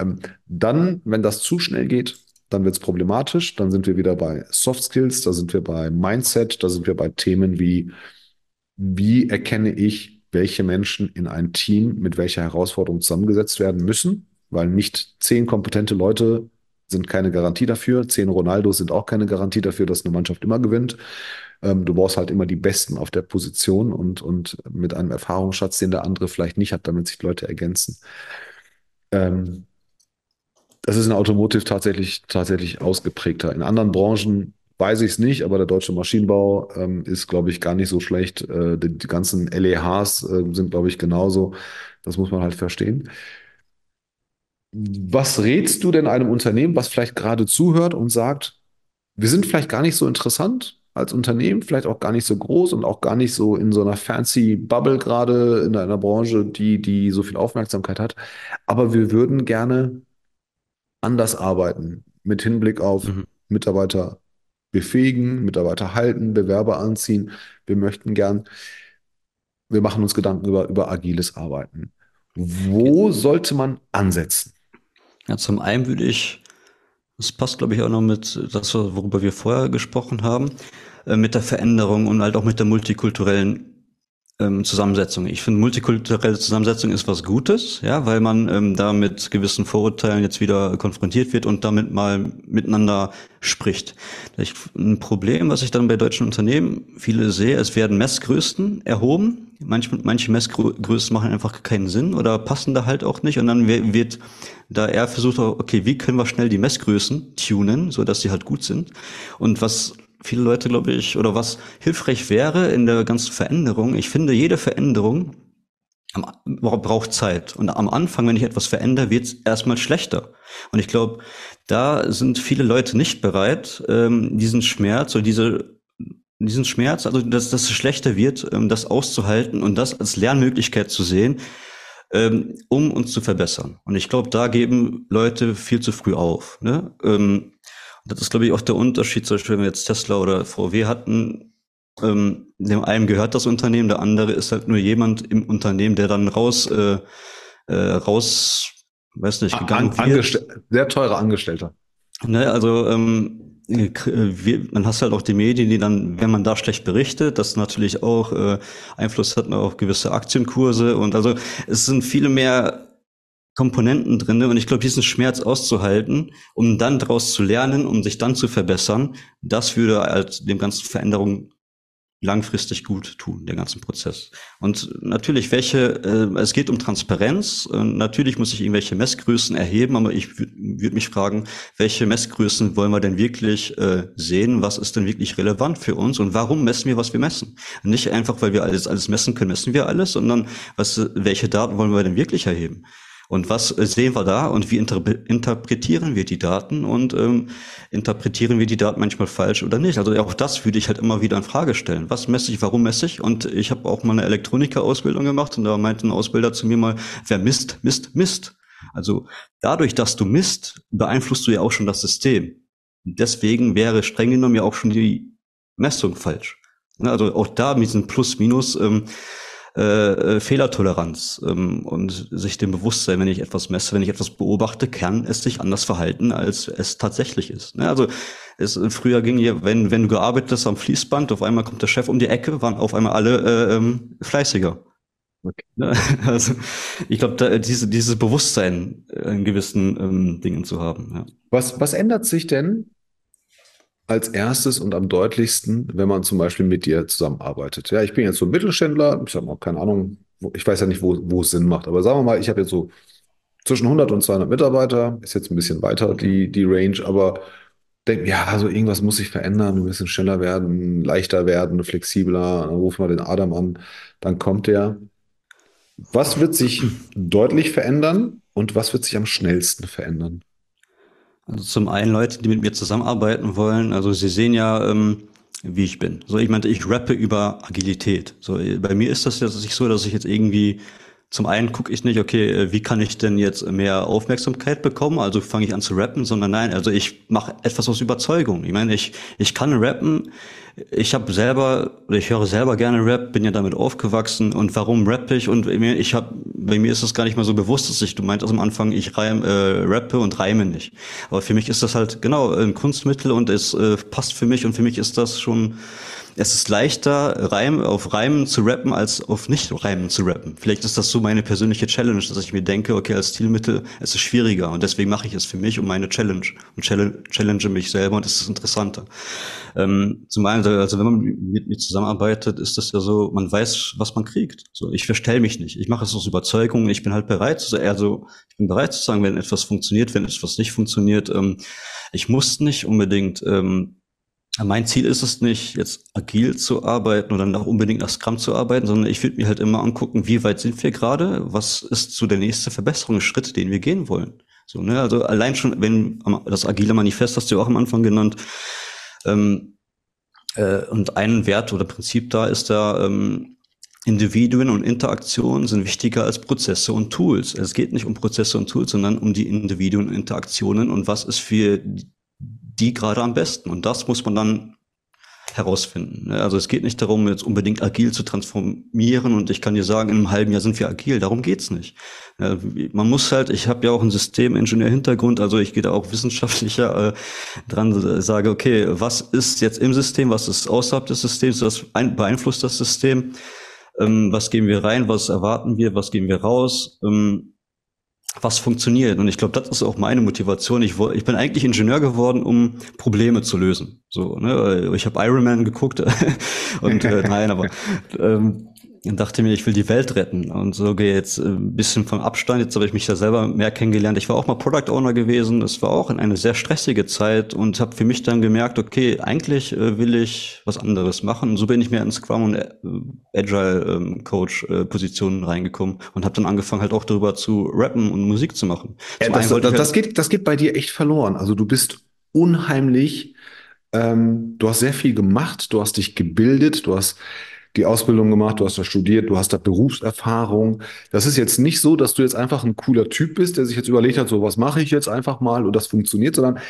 Ähm, dann, wenn das zu schnell geht, dann wird es problematisch. Dann sind wir wieder bei Soft Skills, da sind wir bei Mindset, da sind wir bei Themen wie, wie erkenne ich, welche Menschen in ein Team mit welcher Herausforderung zusammengesetzt werden müssen, weil nicht zehn kompetente Leute sind keine Garantie dafür. Zehn Ronaldos sind auch keine Garantie dafür, dass eine Mannschaft immer gewinnt. Ähm, du brauchst halt immer die Besten auf der Position und, und mit einem Erfahrungsschatz, den der andere vielleicht nicht hat, damit sich Leute ergänzen. Ähm, das ist in Automotive tatsächlich, tatsächlich ausgeprägter. In anderen Branchen weiß ich es nicht, aber der deutsche Maschinenbau ähm, ist, glaube ich, gar nicht so schlecht. Äh, die, die, ganzen LEHs äh, sind, glaube ich, genauso. Das muss man halt verstehen. Was rätst du denn einem Unternehmen, was vielleicht gerade zuhört und sagt, wir sind vielleicht gar nicht so interessant als Unternehmen, vielleicht auch gar nicht so groß und auch gar nicht so in so einer fancy Bubble gerade in einer Branche, die, die so viel Aufmerksamkeit hat. Aber wir würden gerne anders arbeiten mit Hinblick auf mhm. Mitarbeiter befähigen, Mitarbeiter halten, Bewerber anziehen. Wir möchten gern, wir machen uns Gedanken über, über agiles Arbeiten. Wo sollte man ansetzen? Ja, zum einen würde ich, das passt glaube ich auch noch mit das, worüber wir vorher gesprochen haben, äh, mit der Veränderung und halt auch mit der multikulturellen ähm, Zusammensetzung. Ich finde, multikulturelle Zusammensetzung ist was Gutes, ja, weil man ähm, da mit gewissen Vorurteilen jetzt wieder konfrontiert wird und damit mal miteinander spricht. Ich, ein Problem, was ich dann bei deutschen Unternehmen viele sehe, es werden Messgrößen erhoben. Manche, manche Messgrößen machen einfach keinen Sinn oder passen da halt auch nicht. Und dann wird da eher versucht, okay, wie können wir schnell die Messgrößen tunen, so dass sie halt gut sind. Und was viele Leute, glaube ich, oder was hilfreich wäre in der ganzen Veränderung. Ich finde, jede Veränderung braucht Zeit. Und am Anfang, wenn ich etwas verändere, wird es erstmal schlechter. Und ich glaube, da sind viele Leute nicht bereit, ähm, diesen Schmerz oder diese diesen Schmerz, also dass, dass es schlechter wird, ähm, das auszuhalten und das als Lernmöglichkeit zu sehen, ähm, um uns zu verbessern. Und ich glaube, da geben Leute viel zu früh auf. Ne? Ähm, das ist, glaube ich, auch der Unterschied, zum Beispiel, wenn wir jetzt Tesla oder VW hatten, ähm, dem einen gehört das Unternehmen, der andere ist halt nur jemand im Unternehmen, der dann raus, äh, äh, raus, weiß nicht, gegangen An, wird. Sehr teurer Angestellter. Ne, also ähm, wir, man hast halt auch die Medien, die dann, wenn man da schlecht berichtet, das natürlich auch äh, Einfluss hat auf gewisse Aktienkurse und also es sind viele mehr Komponenten drin und ich glaube, diesen Schmerz auszuhalten, um dann daraus zu lernen, um sich dann zu verbessern, das würde halt dem ganzen Veränderung langfristig gut tun, der ganzen Prozess. Und natürlich, welche, äh, es geht um Transparenz. Äh, natürlich muss ich irgendwelche Messgrößen erheben, aber ich würde würd mich fragen, welche Messgrößen wollen wir denn wirklich äh, sehen? Was ist denn wirklich relevant für uns? Und warum messen wir, was wir messen? Nicht einfach, weil wir alles, alles messen können, messen wir alles, sondern was, welche Daten wollen wir denn wirklich erheben? Und was sehen wir da und wie interpretieren wir die Daten und ähm, interpretieren wir die Daten manchmal falsch oder nicht? Also auch das würde ich halt immer wieder in Frage stellen. Was messe ich, warum messe ich? Und ich habe auch mal eine Elektronikerausbildung gemacht und da meinte ein Ausbilder zu mir mal, wer misst, misst, misst. Also dadurch, dass du misst, beeinflusst du ja auch schon das System. Deswegen wäre streng genommen ja auch schon die Messung falsch. Also auch da mit diesem Plus-Minus ähm, äh, äh, Fehlertoleranz ähm, und sich dem Bewusstsein, wenn ich etwas messe, wenn ich etwas beobachte, kann es sich anders verhalten, als es tatsächlich ist. Ne? Also es, früher ging ja, wenn, wenn du gearbeitet hast am Fließband, auf einmal kommt der Chef um die Ecke, waren auf einmal alle äh, ähm, fleißiger. Okay. Ne? (laughs) Also ich glaube, diese, dieses Bewusstsein in gewissen ähm, Dingen zu haben. Ja. Was, was ändert sich denn, als erstes und am deutlichsten, wenn man zum Beispiel mit dir zusammenarbeitet. Ja, ich bin jetzt so ein Mittelständler, ich habe auch keine Ahnung, ich weiß ja nicht, wo, wo es Sinn macht, aber sagen wir mal, ich habe jetzt so zwischen 100 und 200 Mitarbeiter, ist jetzt ein bisschen weiter die, die Range, aber denke, ja, also irgendwas muss sich verändern, ein bisschen schneller werden, leichter werden, flexibler, dann rufen wir den Adam an, dann kommt der. Was wird sich deutlich verändern und was wird sich am schnellsten verändern? Also zum einen Leute, die mit mir zusammenarbeiten wollen. Also sie sehen ja, ähm, wie ich bin. So, ich meinte, ich rappe über Agilität. So, bei mir ist das jetzt nicht so, dass ich jetzt irgendwie zum einen gucke ich nicht, okay, äh, wie kann ich denn jetzt mehr Aufmerksamkeit bekommen? Also fange ich an zu rappen, sondern nein, also ich mache etwas aus Überzeugung. Ich meine, ich, ich kann rappen, ich habe selber, ich höre selber gerne Rap, bin ja damit aufgewachsen und warum rappe ich? Und ich habe, bei mir ist das gar nicht mal so bewusst, dass ich, du meintest am Anfang, ich reim, äh, rappe und reime nicht. Aber für mich ist das halt genau ein Kunstmittel und es äh, passt für mich und für mich ist das schon es ist leichter, Reim, auf Reimen zu rappen, als auf Nicht-Reimen zu rappen. Vielleicht ist das so meine persönliche Challenge, dass ich mir denke, okay, als Stilmittel, es ist schwieriger und deswegen mache ich es für mich und meine Challenge und challenge mich selber und es ist interessanter. Ähm, zum einen, also wenn man mit mir zusammenarbeitet, ist das ja so, man weiß, was man kriegt. So, ich verstell mich nicht. Ich mache es aus Überzeugung. Ich bin halt bereit, also ich bin bereit zu sagen, wenn etwas funktioniert, wenn etwas nicht funktioniert. Ähm, ich muss nicht unbedingt ähm, Mein Ziel ist es nicht, jetzt agil zu arbeiten oder nach unbedingt nach Scrum zu arbeiten, sondern ich würde mir halt immer angucken, wie weit sind wir gerade, was ist so der nächste Verbesserungsschritt, den wir gehen wollen. So, ne? Also allein schon, wenn das agile Manifest hast du ja auch am Anfang genannt, ähm, äh, und ein Wert oder Prinzip da ist da, ähm, Individuen und Interaktionen sind wichtiger als Prozesse und Tools. Es geht nicht um Prozesse und Tools, sondern um die Individuen und Interaktionen und was ist für die gerade am besten. Und das muss man dann herausfinden. Ne? Also es geht nicht darum, jetzt unbedingt agil zu transformieren und ich kann dir sagen, in einem halben Jahr sind wir agil. Darum geht's nicht. Man muss halt, ich habe ja auch einen Systemingenieur-Hintergrund, also ich gehe da auch wissenschaftlicher äh, dran, sage, okay, was ist jetzt im System, was ist außerhalb des Systems, was beeinflusst das System, ähm, was geben wir rein, was erwarten wir, was geben wir raus. Ähm, was funktioniert. Und ich glaube, das ist auch meine Motivation. Ich, ich bin eigentlich Ingenieur geworden, um Probleme zu lösen. So, ne? Ich habe Iron Man geguckt (laughs) und äh, nein, aber ähm, und dachte mir, ich will die Welt retten. Und so gehe jetzt äh, ein bisschen vom Abstand. Jetzt habe ich mich da selber mehr kennengelernt. Ich war auch mal Product Owner gewesen. Das war auch in eine sehr stressige Zeit und habe für mich dann gemerkt, okay, eigentlich äh, will ich was anderes machen. Und so bin ich mehr in Scrum und äh, Agile ähm, Coach Positionen reingekommen und habe dann angefangen halt auch darüber zu rappen und Musik zu machen. Ja, das, das, das, geht, das geht bei dir echt verloren. Also du bist unheimlich, ähm, du hast sehr viel gemacht, du hast dich gebildet, du hast die Ausbildung gemacht, du hast da studiert, du hast da Berufserfahrung. Das ist jetzt nicht so, dass du jetzt einfach ein cooler Typ bist, der sich jetzt überlegt hat, so was mache ich jetzt einfach mal und das funktioniert, sondern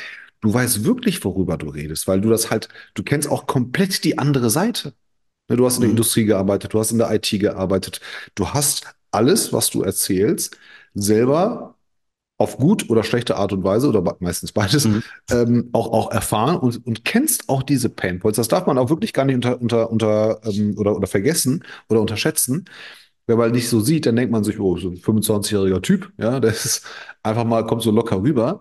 du weißt wirklich, worüber du redest, weil du das halt, du kennst auch komplett die andere Seite. Ne, du hast in der mhm. Industrie gearbeitet, du hast in der IT gearbeitet, du hast alles, was du erzählst, selber auf gut oder schlechte Art und Weise oder meistens beides mhm. ähm, auch, auch erfahren und, und kennst auch diese Painpoints. Das darf man auch wirklich gar nicht unter, unter, unter ähm, oder, oder vergessen oder unterschätzen. Wer mal nicht so sieht, dann denkt man sich, oh, so ein 25-jähriger Typ, ja, (laughs) der ist einfach mal, kommt so locker rüber.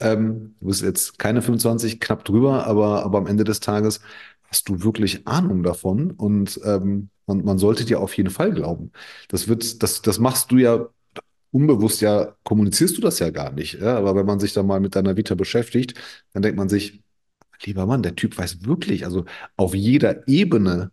Ähm, du bist jetzt keine 25, knapp drüber, aber, aber am Ende des Tages hast du wirklich Ahnung davon und ähm, man, man sollte dir auf jeden Fall glauben. Das wird, das, das machst du ja unbewusst ja kommunizierst du das ja gar nicht. Ja? Aber wenn man sich da mal mit deiner Vita beschäftigt, dann denkt man sich, lieber Mann, der Typ weiß wirklich, also auf jeder Ebene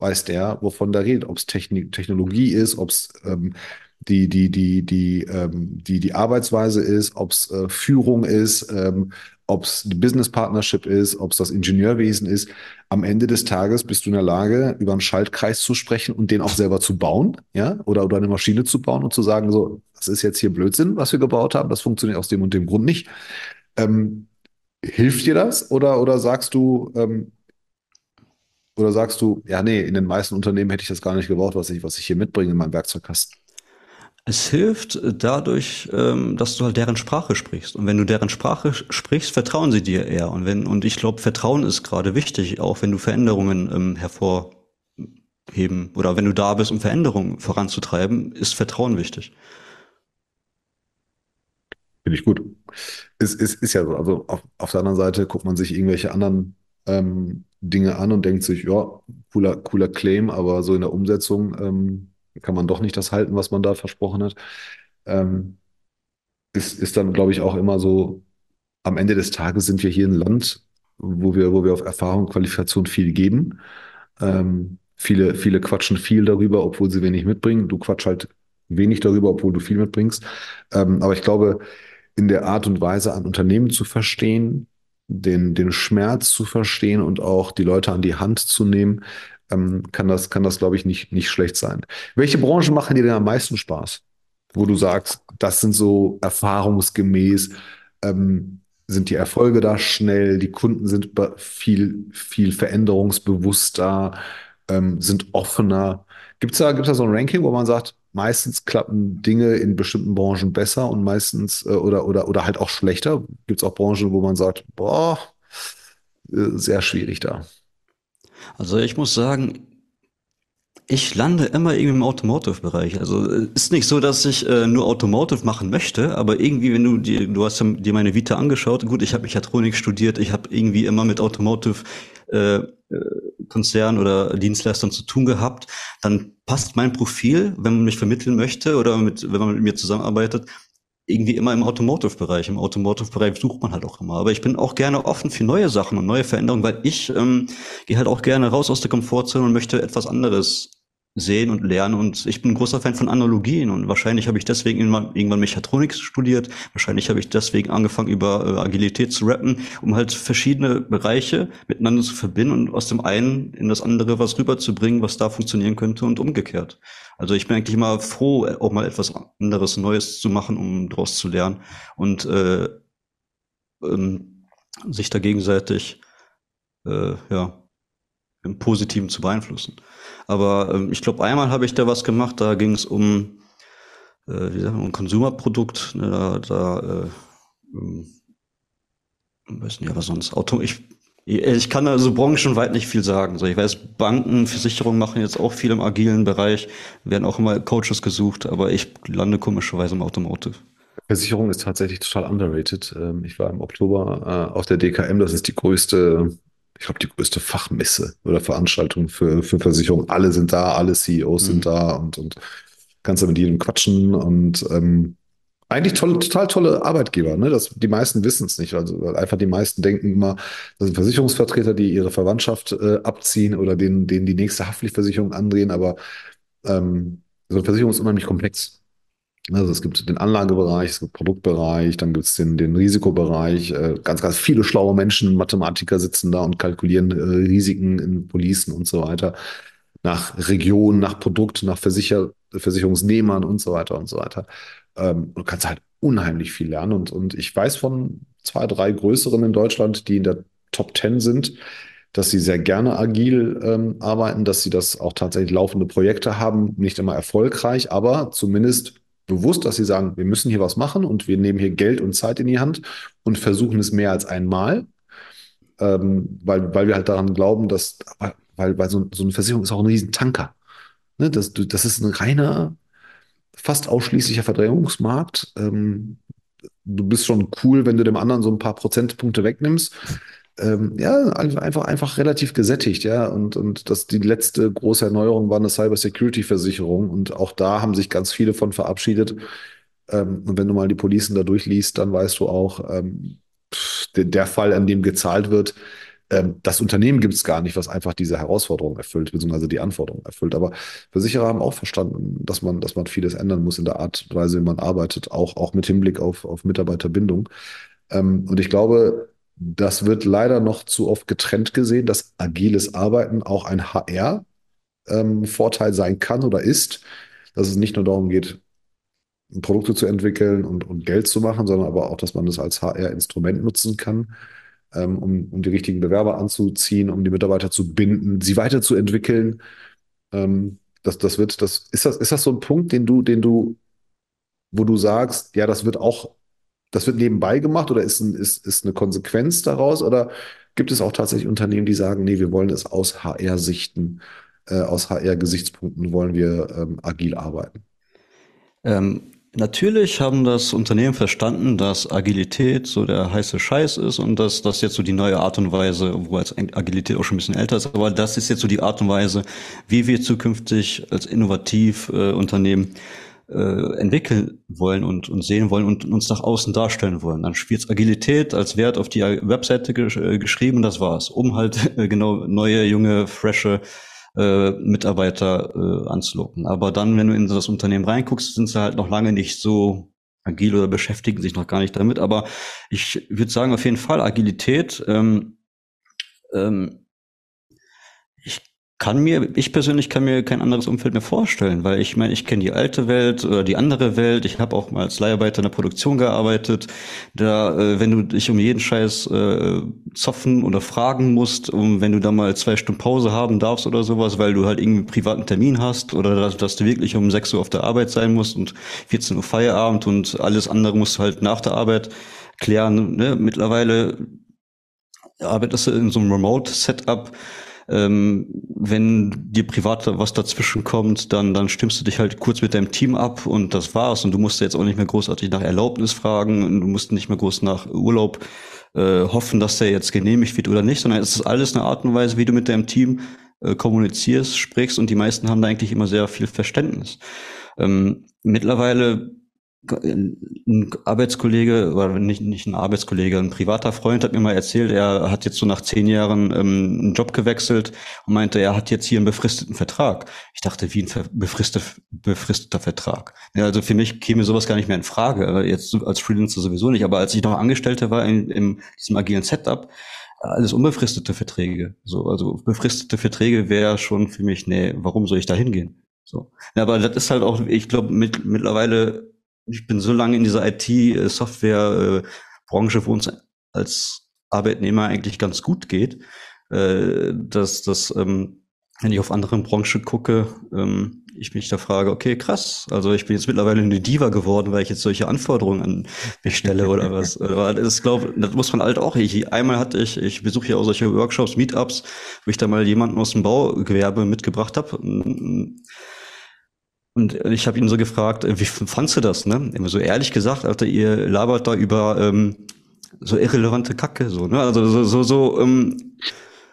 weiß der, wovon der redet, ob es Technologie ist, ob es ähm, die, die, die, die, ähm, die, die Arbeitsweise ist, ob es äh, Führung ist, ähm, ob es die Business Partnership ist, ob es das Ingenieurwesen ist. Am Ende des Tages bist du in der Lage, über einen Schaltkreis zu sprechen und den auch selber zu bauen, ja, oder, oder eine Maschine zu bauen und zu sagen, so, das ist jetzt hier Blödsinn, was wir gebaut haben, das funktioniert aus dem und dem Grund nicht. Ähm, hilft dir das oder, oder sagst du, ähm, oder sagst du, ja, nee, in den meisten Unternehmen hätte ich das gar nicht gebaut, was ich, was ich hier mitbringe in meinem Werkzeugkasten? Es hilft dadurch, ähm, dass du halt deren Sprache sprichst. Und wenn du deren Sprache sprichst, vertrauen sie dir eher. Und wenn, und ich glaube, Vertrauen ist gerade wichtig, auch wenn du Veränderungen ähm, hervorheben oder wenn du da bist, um Veränderungen voranzutreiben, ist Vertrauen wichtig. Finde ich gut. Ist, ist, ist ja so. Also auf, auf der anderen Seite guckt man sich irgendwelche anderen ähm, Dinge an und denkt sich, ja, cooler, cooler Claim, aber so in der Umsetzung ähm, kann man doch nicht das halten, was man da versprochen hat. Ähm, ist, ist dann, glaube ich, auch immer so, am Ende des Tages sind wir hier ein Land, wo wir, wo wir auf Erfahrung, Qualifikation viel geben. Ähm, viele, viele quatschen viel darüber, obwohl sie wenig mitbringen. Du quatsch halt wenig darüber, obwohl du viel mitbringst. Ähm, aber ich glaube, in der Art und Weise an Unternehmen zu verstehen, den, den Schmerz zu verstehen und auch die Leute an die Hand zu nehmen, ähm, kann das, kann das, glaube ich, nicht, nicht schlecht sein. Welche Branchen machen dir denn am meisten Spaß? Wo du sagst, das sind so erfahrungsgemäß, ähm, sind die Erfolge da schnell, die Kunden sind viel, viel veränderungsbewusster, ähm, sind offener. Gibt es da, gibt's da so ein Ranking, wo man sagt, meistens klappen Dinge in bestimmten Branchen besser und meistens äh, oder, oder, oder halt auch schlechter? Gibt es auch Branchen, wo man sagt, boah, äh, sehr schwierig da? Also ich muss sagen, ich lande immer irgendwie im Automotive-Bereich. Also ist nicht so, dass ich äh, nur Automotive machen möchte, aber irgendwie, wenn du dir, du hast dir meine Vita angeschaut, gut, ich habe Mechatronik studiert, ich habe irgendwie immer mit Automotive äh, äh, Konzernen oder Dienstleistern zu tun gehabt, dann passt mein Profil, wenn man mich vermitteln möchte oder mit, wenn man mit mir zusammenarbeitet, irgendwie immer im Automotive-Bereich. Im Automotive-Bereich sucht man halt auch immer. Aber ich bin auch gerne offen für neue Sachen und neue Veränderungen, weil ich ähm, gehe halt auch gerne raus aus der Komfortzone und möchte etwas anderes sehen und lernen. Und ich bin ein großer Fan von Analogien und wahrscheinlich habe ich deswegen irgendwann, Mechatronik studiert. Wahrscheinlich habe ich deswegen angefangen, über äh, Agilität zu rappen, um halt verschiedene Bereiche miteinander zu verbinden und aus dem einen in das andere was rüberzubringen, was da funktionieren könnte und umgekehrt. Also ich bin eigentlich immer froh, auch mal etwas anderes, Neues zu machen, um daraus zu lernen und äh, ähm, sich da gegenseitig äh, ja, im Positiven zu beeinflussen. Aber ähm, ich glaube, einmal habe ich da was gemacht, da ging es um, äh, wie sagt man, ein Konsumerprodukt. Ne, da, da äh, ähm, weiß nicht, aber sonst Auto. Ich, ich kann also branchenweit nicht viel sagen. So, ich weiß, Banken, Versicherungen machen jetzt auch viel im agilen Bereich, werden auch immer Coaches gesucht, aber ich lande komischerweise im Automotive. Versicherung ist tatsächlich total underrated. Ähm, ich war im Oktober äh, auf der DKM, das ist die größte ich glaube, die größte Fachmesse oder Veranstaltung für, für Versicherungen. Alle sind da, alle CEOs mhm. sind da und, und kannst da mit jedem quatschen und ähm, eigentlich tolle, total tolle Arbeitgeber. Ne? Das, die meisten wissen es nicht. Also einfach die meisten denken immer, das sind Versicherungsvertreter, die ihre Verwandtschaft äh, abziehen oder denen, denen die nächste Haftpflichtversicherung andrehen. Aber ähm, so eine Versicherung ist unheimlich komplex. Also es gibt den Anlagebereich, es gibt Produktbereich, dann gibt es den, den Risikobereich. Äh, ganz, ganz viele schlaue Menschen, Mathematiker sitzen da und kalkulieren äh, Risiken in Policen und so weiter. Nach Region, nach Produkt, nach Versicher Versicherungsnehmern und so weiter und so weiter. Ähm, du kannst halt unheimlich viel lernen. Und, und ich weiß von zwei, drei größeren in Deutschland, die in der Top Ten sind, dass sie sehr gerne agil ähm, arbeiten, dass sie das auch tatsächlich laufende Projekte haben, nicht immer erfolgreich, aber zumindest bewusst, dass sie sagen, wir müssen hier was machen und wir nehmen hier Geld und Zeit in die Hand und versuchen es mehr als einmal, ähm, weil, weil wir halt daran glauben, dass, weil, weil so, so eine Versicherung ist auch ein Riesentanker. Ne? Das, das ist ein reiner, fast ausschließlicher Verdrängungsmarkt. Ähm, du bist schon cool, wenn du dem anderen so ein paar Prozentpunkte wegnimmst ähm, ja, einfach, einfach relativ gesättigt, ja. Und, und das, die letzte große Erneuerung war eine Cyber-Security-Versicherung. Und auch da haben sich ganz viele von verabschiedet. Ähm, und wenn du mal die Policen da durchliest, dann weißt du auch, ähm, der, der, Fall, an dem gezahlt wird, ähm, das Unternehmen gibt es gar nicht, was einfach diese Herausforderung erfüllt, beziehungsweise die Anforderungen erfüllt. Aber Versicherer haben auch verstanden, dass man, dass man vieles ändern muss in der Art und Weise, wie man arbeitet, auch, auch mit Hinblick auf, auf Mitarbeiterbindung. Ähm, und ich glaube, das wird leider noch zu oft getrennt gesehen, dass agiles Arbeiten auch ein HR-Vorteil ähm, sein kann oder ist, dass es nicht nur darum geht, Produkte zu entwickeln und, und Geld zu machen, sondern aber auch, dass man das als HR-Instrument nutzen kann, ähm, um, um die richtigen Bewerber anzuziehen, um die Mitarbeiter zu binden, sie weiterzuentwickeln. Ähm, das, das wird, das, ist das, ist das so ein Punkt, den du, den du, wo du sagst, ja, das wird auch das wird nebenbei gemacht oder ist, ein, ist, ist eine Konsequenz daraus? Oder gibt es auch tatsächlich Unternehmen, die sagen, nee, wir wollen es aus HR-Sichten, äh, aus HR-Gesichtspunkten wollen wir ähm, agil arbeiten? Ähm, natürlich haben das Unternehmen verstanden, dass Agilität so der heiße Scheiß ist und dass das jetzt so die neue Art und Weise, wo als Agilität auch schon ein bisschen älter ist, aber das ist jetzt so die Art und Weise, wie wir zukünftig als innovativ äh, Unternehmen äh, entwickeln wollen und, und sehen wollen und uns nach außen darstellen wollen. Dann spielt Agilität als Wert auf die Webseite gesch äh, geschrieben, das war's, um halt äh, genau neue, junge, frische äh, Mitarbeiter äh, anzulocken. Aber dann, wenn du in das Unternehmen reinguckst, sind sie halt noch lange nicht so agil oder beschäftigen sich noch gar nicht damit. Aber ich würde sagen, auf jeden Fall Agilität. Ähm, ähm, kann mir, ich persönlich kann mir kein anderes Umfeld mehr vorstellen, weil ich meine, ich kenne die alte Welt oder die andere Welt. Ich habe auch mal als Leiharbeiter in der Produktion gearbeitet. Da, äh, wenn du dich um jeden Scheiß äh, zoffen oder fragen musst, um wenn du da mal zwei Stunden Pause haben darfst oder sowas, weil du halt irgendwie privaten Termin hast oder dass, dass du wirklich um 6 Uhr auf der Arbeit sein musst und 14 Uhr Feierabend und alles andere musst du halt nach der Arbeit klären. Ne? Mittlerweile arbeitest du in so einem Remote-Setup ähm, wenn dir privat was dazwischen kommt, dann, dann stimmst du dich halt kurz mit deinem Team ab und das war's. Und du musst jetzt auch nicht mehr großartig nach Erlaubnis fragen und du musst nicht mehr groß nach Urlaub äh, hoffen, dass der jetzt genehmigt wird oder nicht, sondern es ist alles eine Art und Weise, wie du mit deinem Team äh, kommunizierst, sprichst und die meisten haben da eigentlich immer sehr viel Verständnis. Ähm, mittlerweile ein Arbeitskollege, oder nicht, nicht ein Arbeitskollege, ein privater Freund hat mir mal erzählt, er hat jetzt so nach zehn Jahren ähm, einen Job gewechselt und meinte, er hat jetzt hier einen befristeten Vertrag. Ich dachte, wie ein befristet, befristeter Vertrag. Ja, also für mich käme sowas gar nicht mehr in Frage. Jetzt als Freelancer sowieso nicht. Aber als ich noch Angestellter war in, in diesem agilen Setup, alles unbefristete Verträge. So, also befristete Verträge wäre schon für mich, nee, warum soll ich da hingehen? So. Ja, aber das ist halt auch, ich glaube, mit, mittlerweile ich bin so lange in dieser IT-Software-Branche, wo uns als Arbeitnehmer eigentlich ganz gut geht, äh, dass das, ähm, wenn ich auf andere Branchen gucke, ähm, ich mich da frage, okay, krass, also ich bin jetzt mittlerweile eine Diva geworden, weil ich jetzt solche Anforderungen an mich stelle oder (laughs) was. Aber das glaube, das muss man halt auch. Ich, einmal hatte ich, ich besuche ja auch solche Workshops, Meetups, wo ich da mal jemanden aus dem Baugewerbe mitgebracht habe und ich habe ihn so gefragt, äh, wie fandst du das? Ne? Immer so ehrlich gesagt, Alter, ihr labert da über ähm, so irrelevante Kacke, so, ne? Also so, so, so, ähm,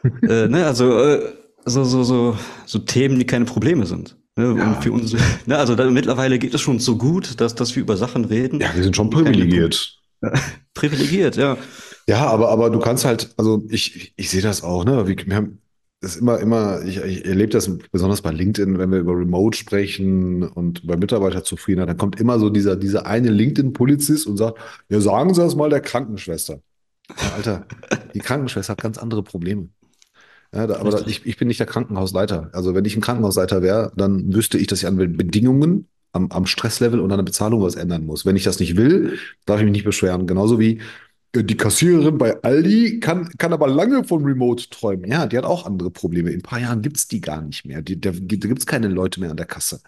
(laughs) äh, ne, also äh, so, so, so, so Themen, die keine Probleme sind. Ne? Ja. Und für uns, ne, also da, mittlerweile geht es schon so gut, dass, dass wir über Sachen reden. Ja, wir sind schon privilegiert. (laughs) privilegiert, ja. Ja, aber, aber du kannst halt, also ich, ich, ich sehe das auch, ne? Wir, wir haben ist immer, immer, ich, ich erlebe das besonders bei LinkedIn, wenn wir über Remote sprechen und bei Mitarbeiterzufriedenheit, dann kommt immer so dieser, dieser eine LinkedIn-Polizist und sagt, ja, sagen Sie das mal der Krankenschwester. Ja, Alter, die Krankenschwester hat ganz andere Probleme. Ja, da, aber da, ich, ich bin nicht der Krankenhausleiter. Also wenn ich ein Krankenhausleiter wäre, dann wüsste ich, dass ich an Bedingungen, am, am Stresslevel und an der Bezahlung was ändern muss. Wenn ich das nicht will, darf ich mich nicht beschweren. Genauso wie die Kassiererin bei Aldi kann, kann aber lange von Remote träumen. Ja, die hat auch andere Probleme. In ein paar Jahren gibt es die gar nicht mehr. Die, da da gibt es keine Leute mehr an der Kasse.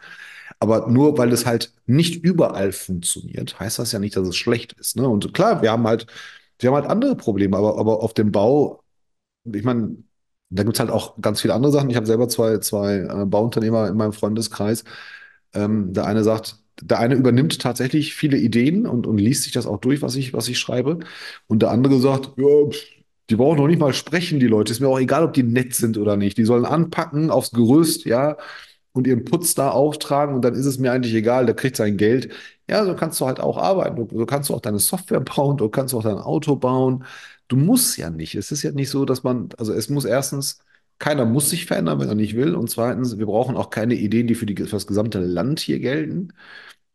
Aber nur weil es halt nicht überall funktioniert, heißt das ja nicht, dass es schlecht ist. Ne? Und klar, wir haben halt, wir haben halt andere Probleme, aber, aber auf dem Bau, ich meine, da gibt es halt auch ganz viele andere Sachen. Ich habe selber zwei, zwei äh, Bauunternehmer in meinem Freundeskreis. Ähm, der eine sagt, der eine übernimmt tatsächlich viele Ideen und, und liest sich das auch durch, was ich, was ich schreibe. Und der andere sagt, ja, die brauchen noch nicht mal sprechen, die Leute. Ist mir auch egal, ob die nett sind oder nicht. Die sollen anpacken aufs Gerüst, ja, und ihren Putz da auftragen und dann ist es mir eigentlich egal, der kriegt sein Geld. Ja, so kannst du halt auch arbeiten. So kannst du auch deine Software (laughs) bauen, du kannst auch dein Auto bauen. Du musst ja nicht. Es ist ja nicht so, dass man, also es muss erstens, keiner muss sich verändern, wenn er nicht will. Und zweitens, wir brauchen auch keine Ideen, die für, die, für das gesamte Land hier gelten.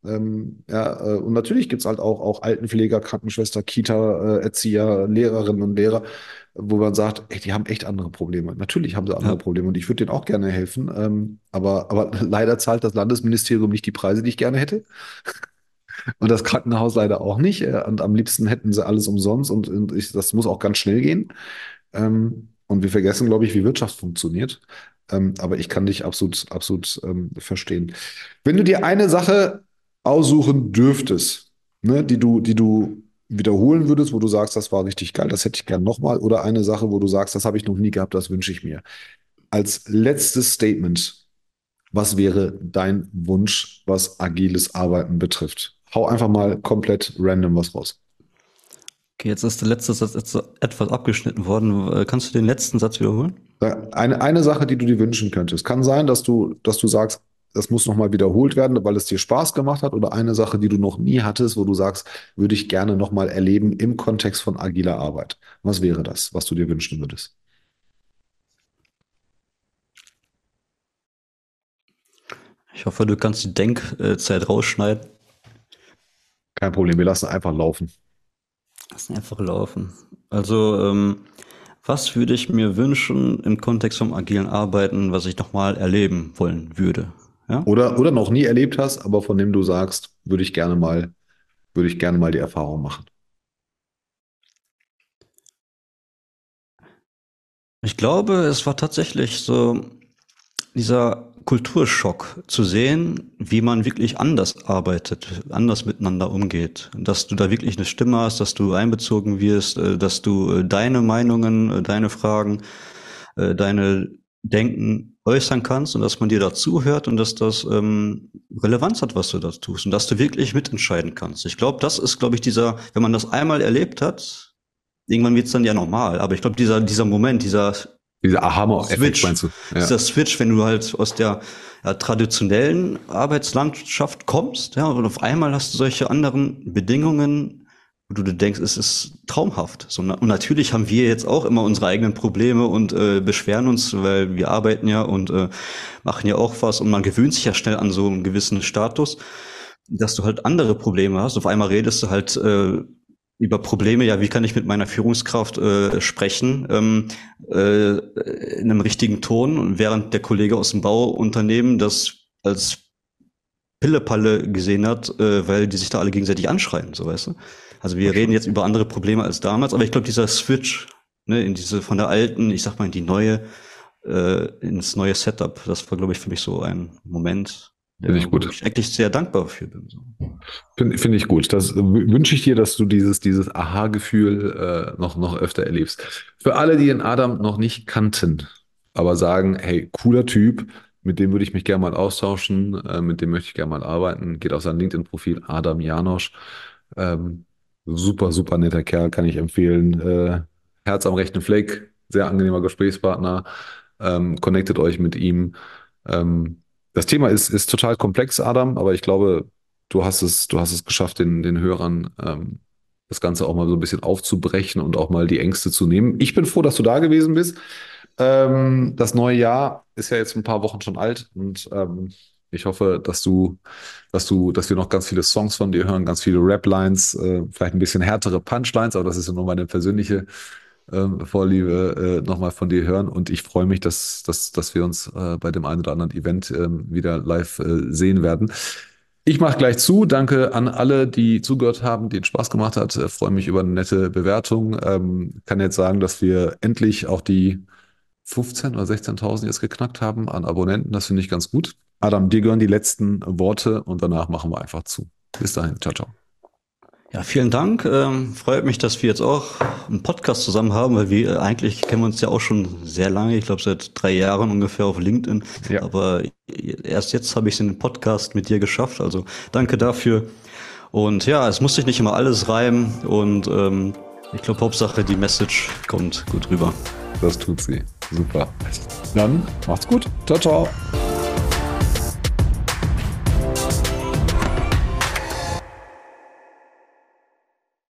Ähm, ja, äh, und natürlich gibt es halt auch, auch Altenpfleger, Krankenschwester, Kita, äh, Erzieher, Lehrerinnen und Lehrer, wo man sagt, ey, die haben echt andere Probleme. Natürlich haben sie andere ja. Probleme und ich würde denen auch gerne helfen. Ähm, aber, aber (laughs) leider zahlt das Landesministerium nicht die Preise, die ich gerne hätte. (laughs) Und das Krankenhaus leider auch nicht. Äh, und am liebsten hätten sie alles umsonst und, und ich, das muss auch ganz schnell gehen. Ähm, und wir vergessen, glaube ich, wie Wirtschaft funktioniert. Ähm, aber ich kann dich absolut, absolut ähm, verstehen. Wenn du dir eine Sache aussuchen dürftest, ne, die du, die du wiederholen würdest, wo du sagst, das war richtig geil, das hätte ich gern nochmal, oder eine Sache, wo du sagst, das habe ich noch nie gehabt, das wünsche ich mir. Als letztes Statement, was wäre dein Wunsch, was agiles Arbeiten betrifft? Hau einfach mal komplett random was raus. Okay, jetzt ist der letzte Satz etwas abgeschnitten worden. Kannst du den letzten Satz wiederholen? Eine, eine Sache, die du dir wünschen könntest. Kann sein, dass du, dass du sagst, das muss nochmal wiederholt werden, weil es dir Spaß gemacht hat oder eine Sache, die du noch nie hattest, wo du sagst, würde ich gerne nochmal erleben im Kontext von agiler Arbeit. Was wäre das, was du dir wünschen würdest? Ich hoffe, du kannst die Denkzeit rausschneiden. Kein Problem, wir lassen einfach laufen. Lassen einfach laufen. Also, ähm, was würde ich mir wünschen im Kontext vom agilen Arbeiten, was ich nochmal erleben wollen würde? Ja? Oder, oder noch nie erlebt hast, aber von dem du sagst, würde ich gerne mal, würde ich gerne mal die Erfahrung machen. Ich glaube, es war tatsächlich so dieser Kulturschock zu sehen, wie man wirklich anders arbeitet, anders miteinander umgeht. Dass du da wirklich eine Stimme hast, dass du einbezogen wirst, äh, dass du äh, deine Meinungen, äh, deine Fragen, deine Denken äußern kannst und dass man dir dazu hört und dass das ähm, Relevanz hat, was du da tust und dass du wirklich mitentscheiden kannst. Ich glaube, das ist, glaube ich, dieser, wenn man das einmal erlebt hat, irgendwann wird es dann ja normal. Aber ich glaube, dieser, dieser Moment, dieser Dieser Aha-Effekt meinst du? Ja. Dieser Switch, wenn du halt aus der ja, traditionellen Arbeitslandschaft kommst, ja, und auf einmal hast du solche anderen Bedingungen, wo du dir denkst, es ist traumhaft. So, und natürlich haben wir jetzt auch immer unsere eigenen Probleme und äh, beschweren uns, weil wir arbeiten ja und äh, machen ja auch was und man gewöhnt sich ja schnell an so einen gewissen Status, dass du halt andere Probleme hast. Auf einmal redest du halt äh, über Probleme, ja, wie kann ich mit meiner Führungskraft äh, sprechen ähm, äh, in einem richtigen Ton, während der Kollege aus dem Bauunternehmen das als Pillepalle gesehen hat, äh, weil die sich da alle gegenseitig anschreien, so weißt du. Also wir reden jetzt über andere Probleme als damals, aber ich glaube, dieser Switch ne, in diese von der alten, ich sag mal, in die neue, äh, ins neue Setup, das war, glaube ich, für mich so ein Moment, Finde ich gut. Ich eigentlich sehr dankbar für bin. So. Finde find ich gut. Das wünsche ich dir, dass du dieses, dieses Aha-Gefühl äh, noch, noch öfter erlebst. Für alle, die den Adam noch nicht kannten, aber sagen, hey, cooler Typ, mit dem würde ich mich gerne mal austauschen, äh, mit dem möchte ich gerne mal arbeiten, geht auf sein LinkedIn-Profil Adam Janosch. Ähm, super, super netter Kerl, kann ich empfehlen. Äh, Herz am rechten Fleck, sehr angenehmer Gesprächspartner. Ähm, connectet euch mit ihm. Ähm, das Thema ist, ist total komplex, Adam, aber ich glaube, du hast es, du hast es geschafft, den, den Hörern ähm, das Ganze auch mal so ein bisschen aufzubrechen und auch mal die Ängste zu nehmen. Ich bin froh, dass du da gewesen bist. Ähm, das neue Jahr ist ja jetzt ein paar Wochen schon alt und ähm, ich hoffe, dass du, dass du, dass wir noch ganz viele Songs von dir hören, ganz viele Rap-Lines, äh, vielleicht ein bisschen härtere Punchlines, aber das ist ja nur meine persönliche ähm, Vorliebe äh, nochmal von dir hören. Und ich freue mich, dass, dass, dass wir uns äh, bei dem einen oder anderen Event äh, wieder live äh, sehen werden. Ich mache gleich zu. Danke an alle, die zugehört haben, denen Spaß gemacht hat. Äh, freue mich über eine nette Bewertung. Ähm, kann jetzt sagen, dass wir endlich auch die 15 oder 16.000 jetzt geknackt haben an Abonnenten. Das finde ich ganz gut. Adam, dir gehören die letzten Worte und danach machen wir einfach zu. Bis dahin. Ciao, ciao. Ja, vielen Dank. Ähm, freut mich, dass wir jetzt auch einen Podcast zusammen haben, weil wir äh, eigentlich kennen wir uns ja auch schon sehr lange, ich glaube seit drei Jahren ungefähr auf LinkedIn. Ja. Aber erst jetzt habe ich es in den Podcast mit dir geschafft. Also danke dafür. Und ja, es muss sich nicht immer alles reimen und ähm, ich glaube, Hauptsache die Message kommt gut rüber. Das tut sie. Super. Dann macht's gut. Ciao, ciao.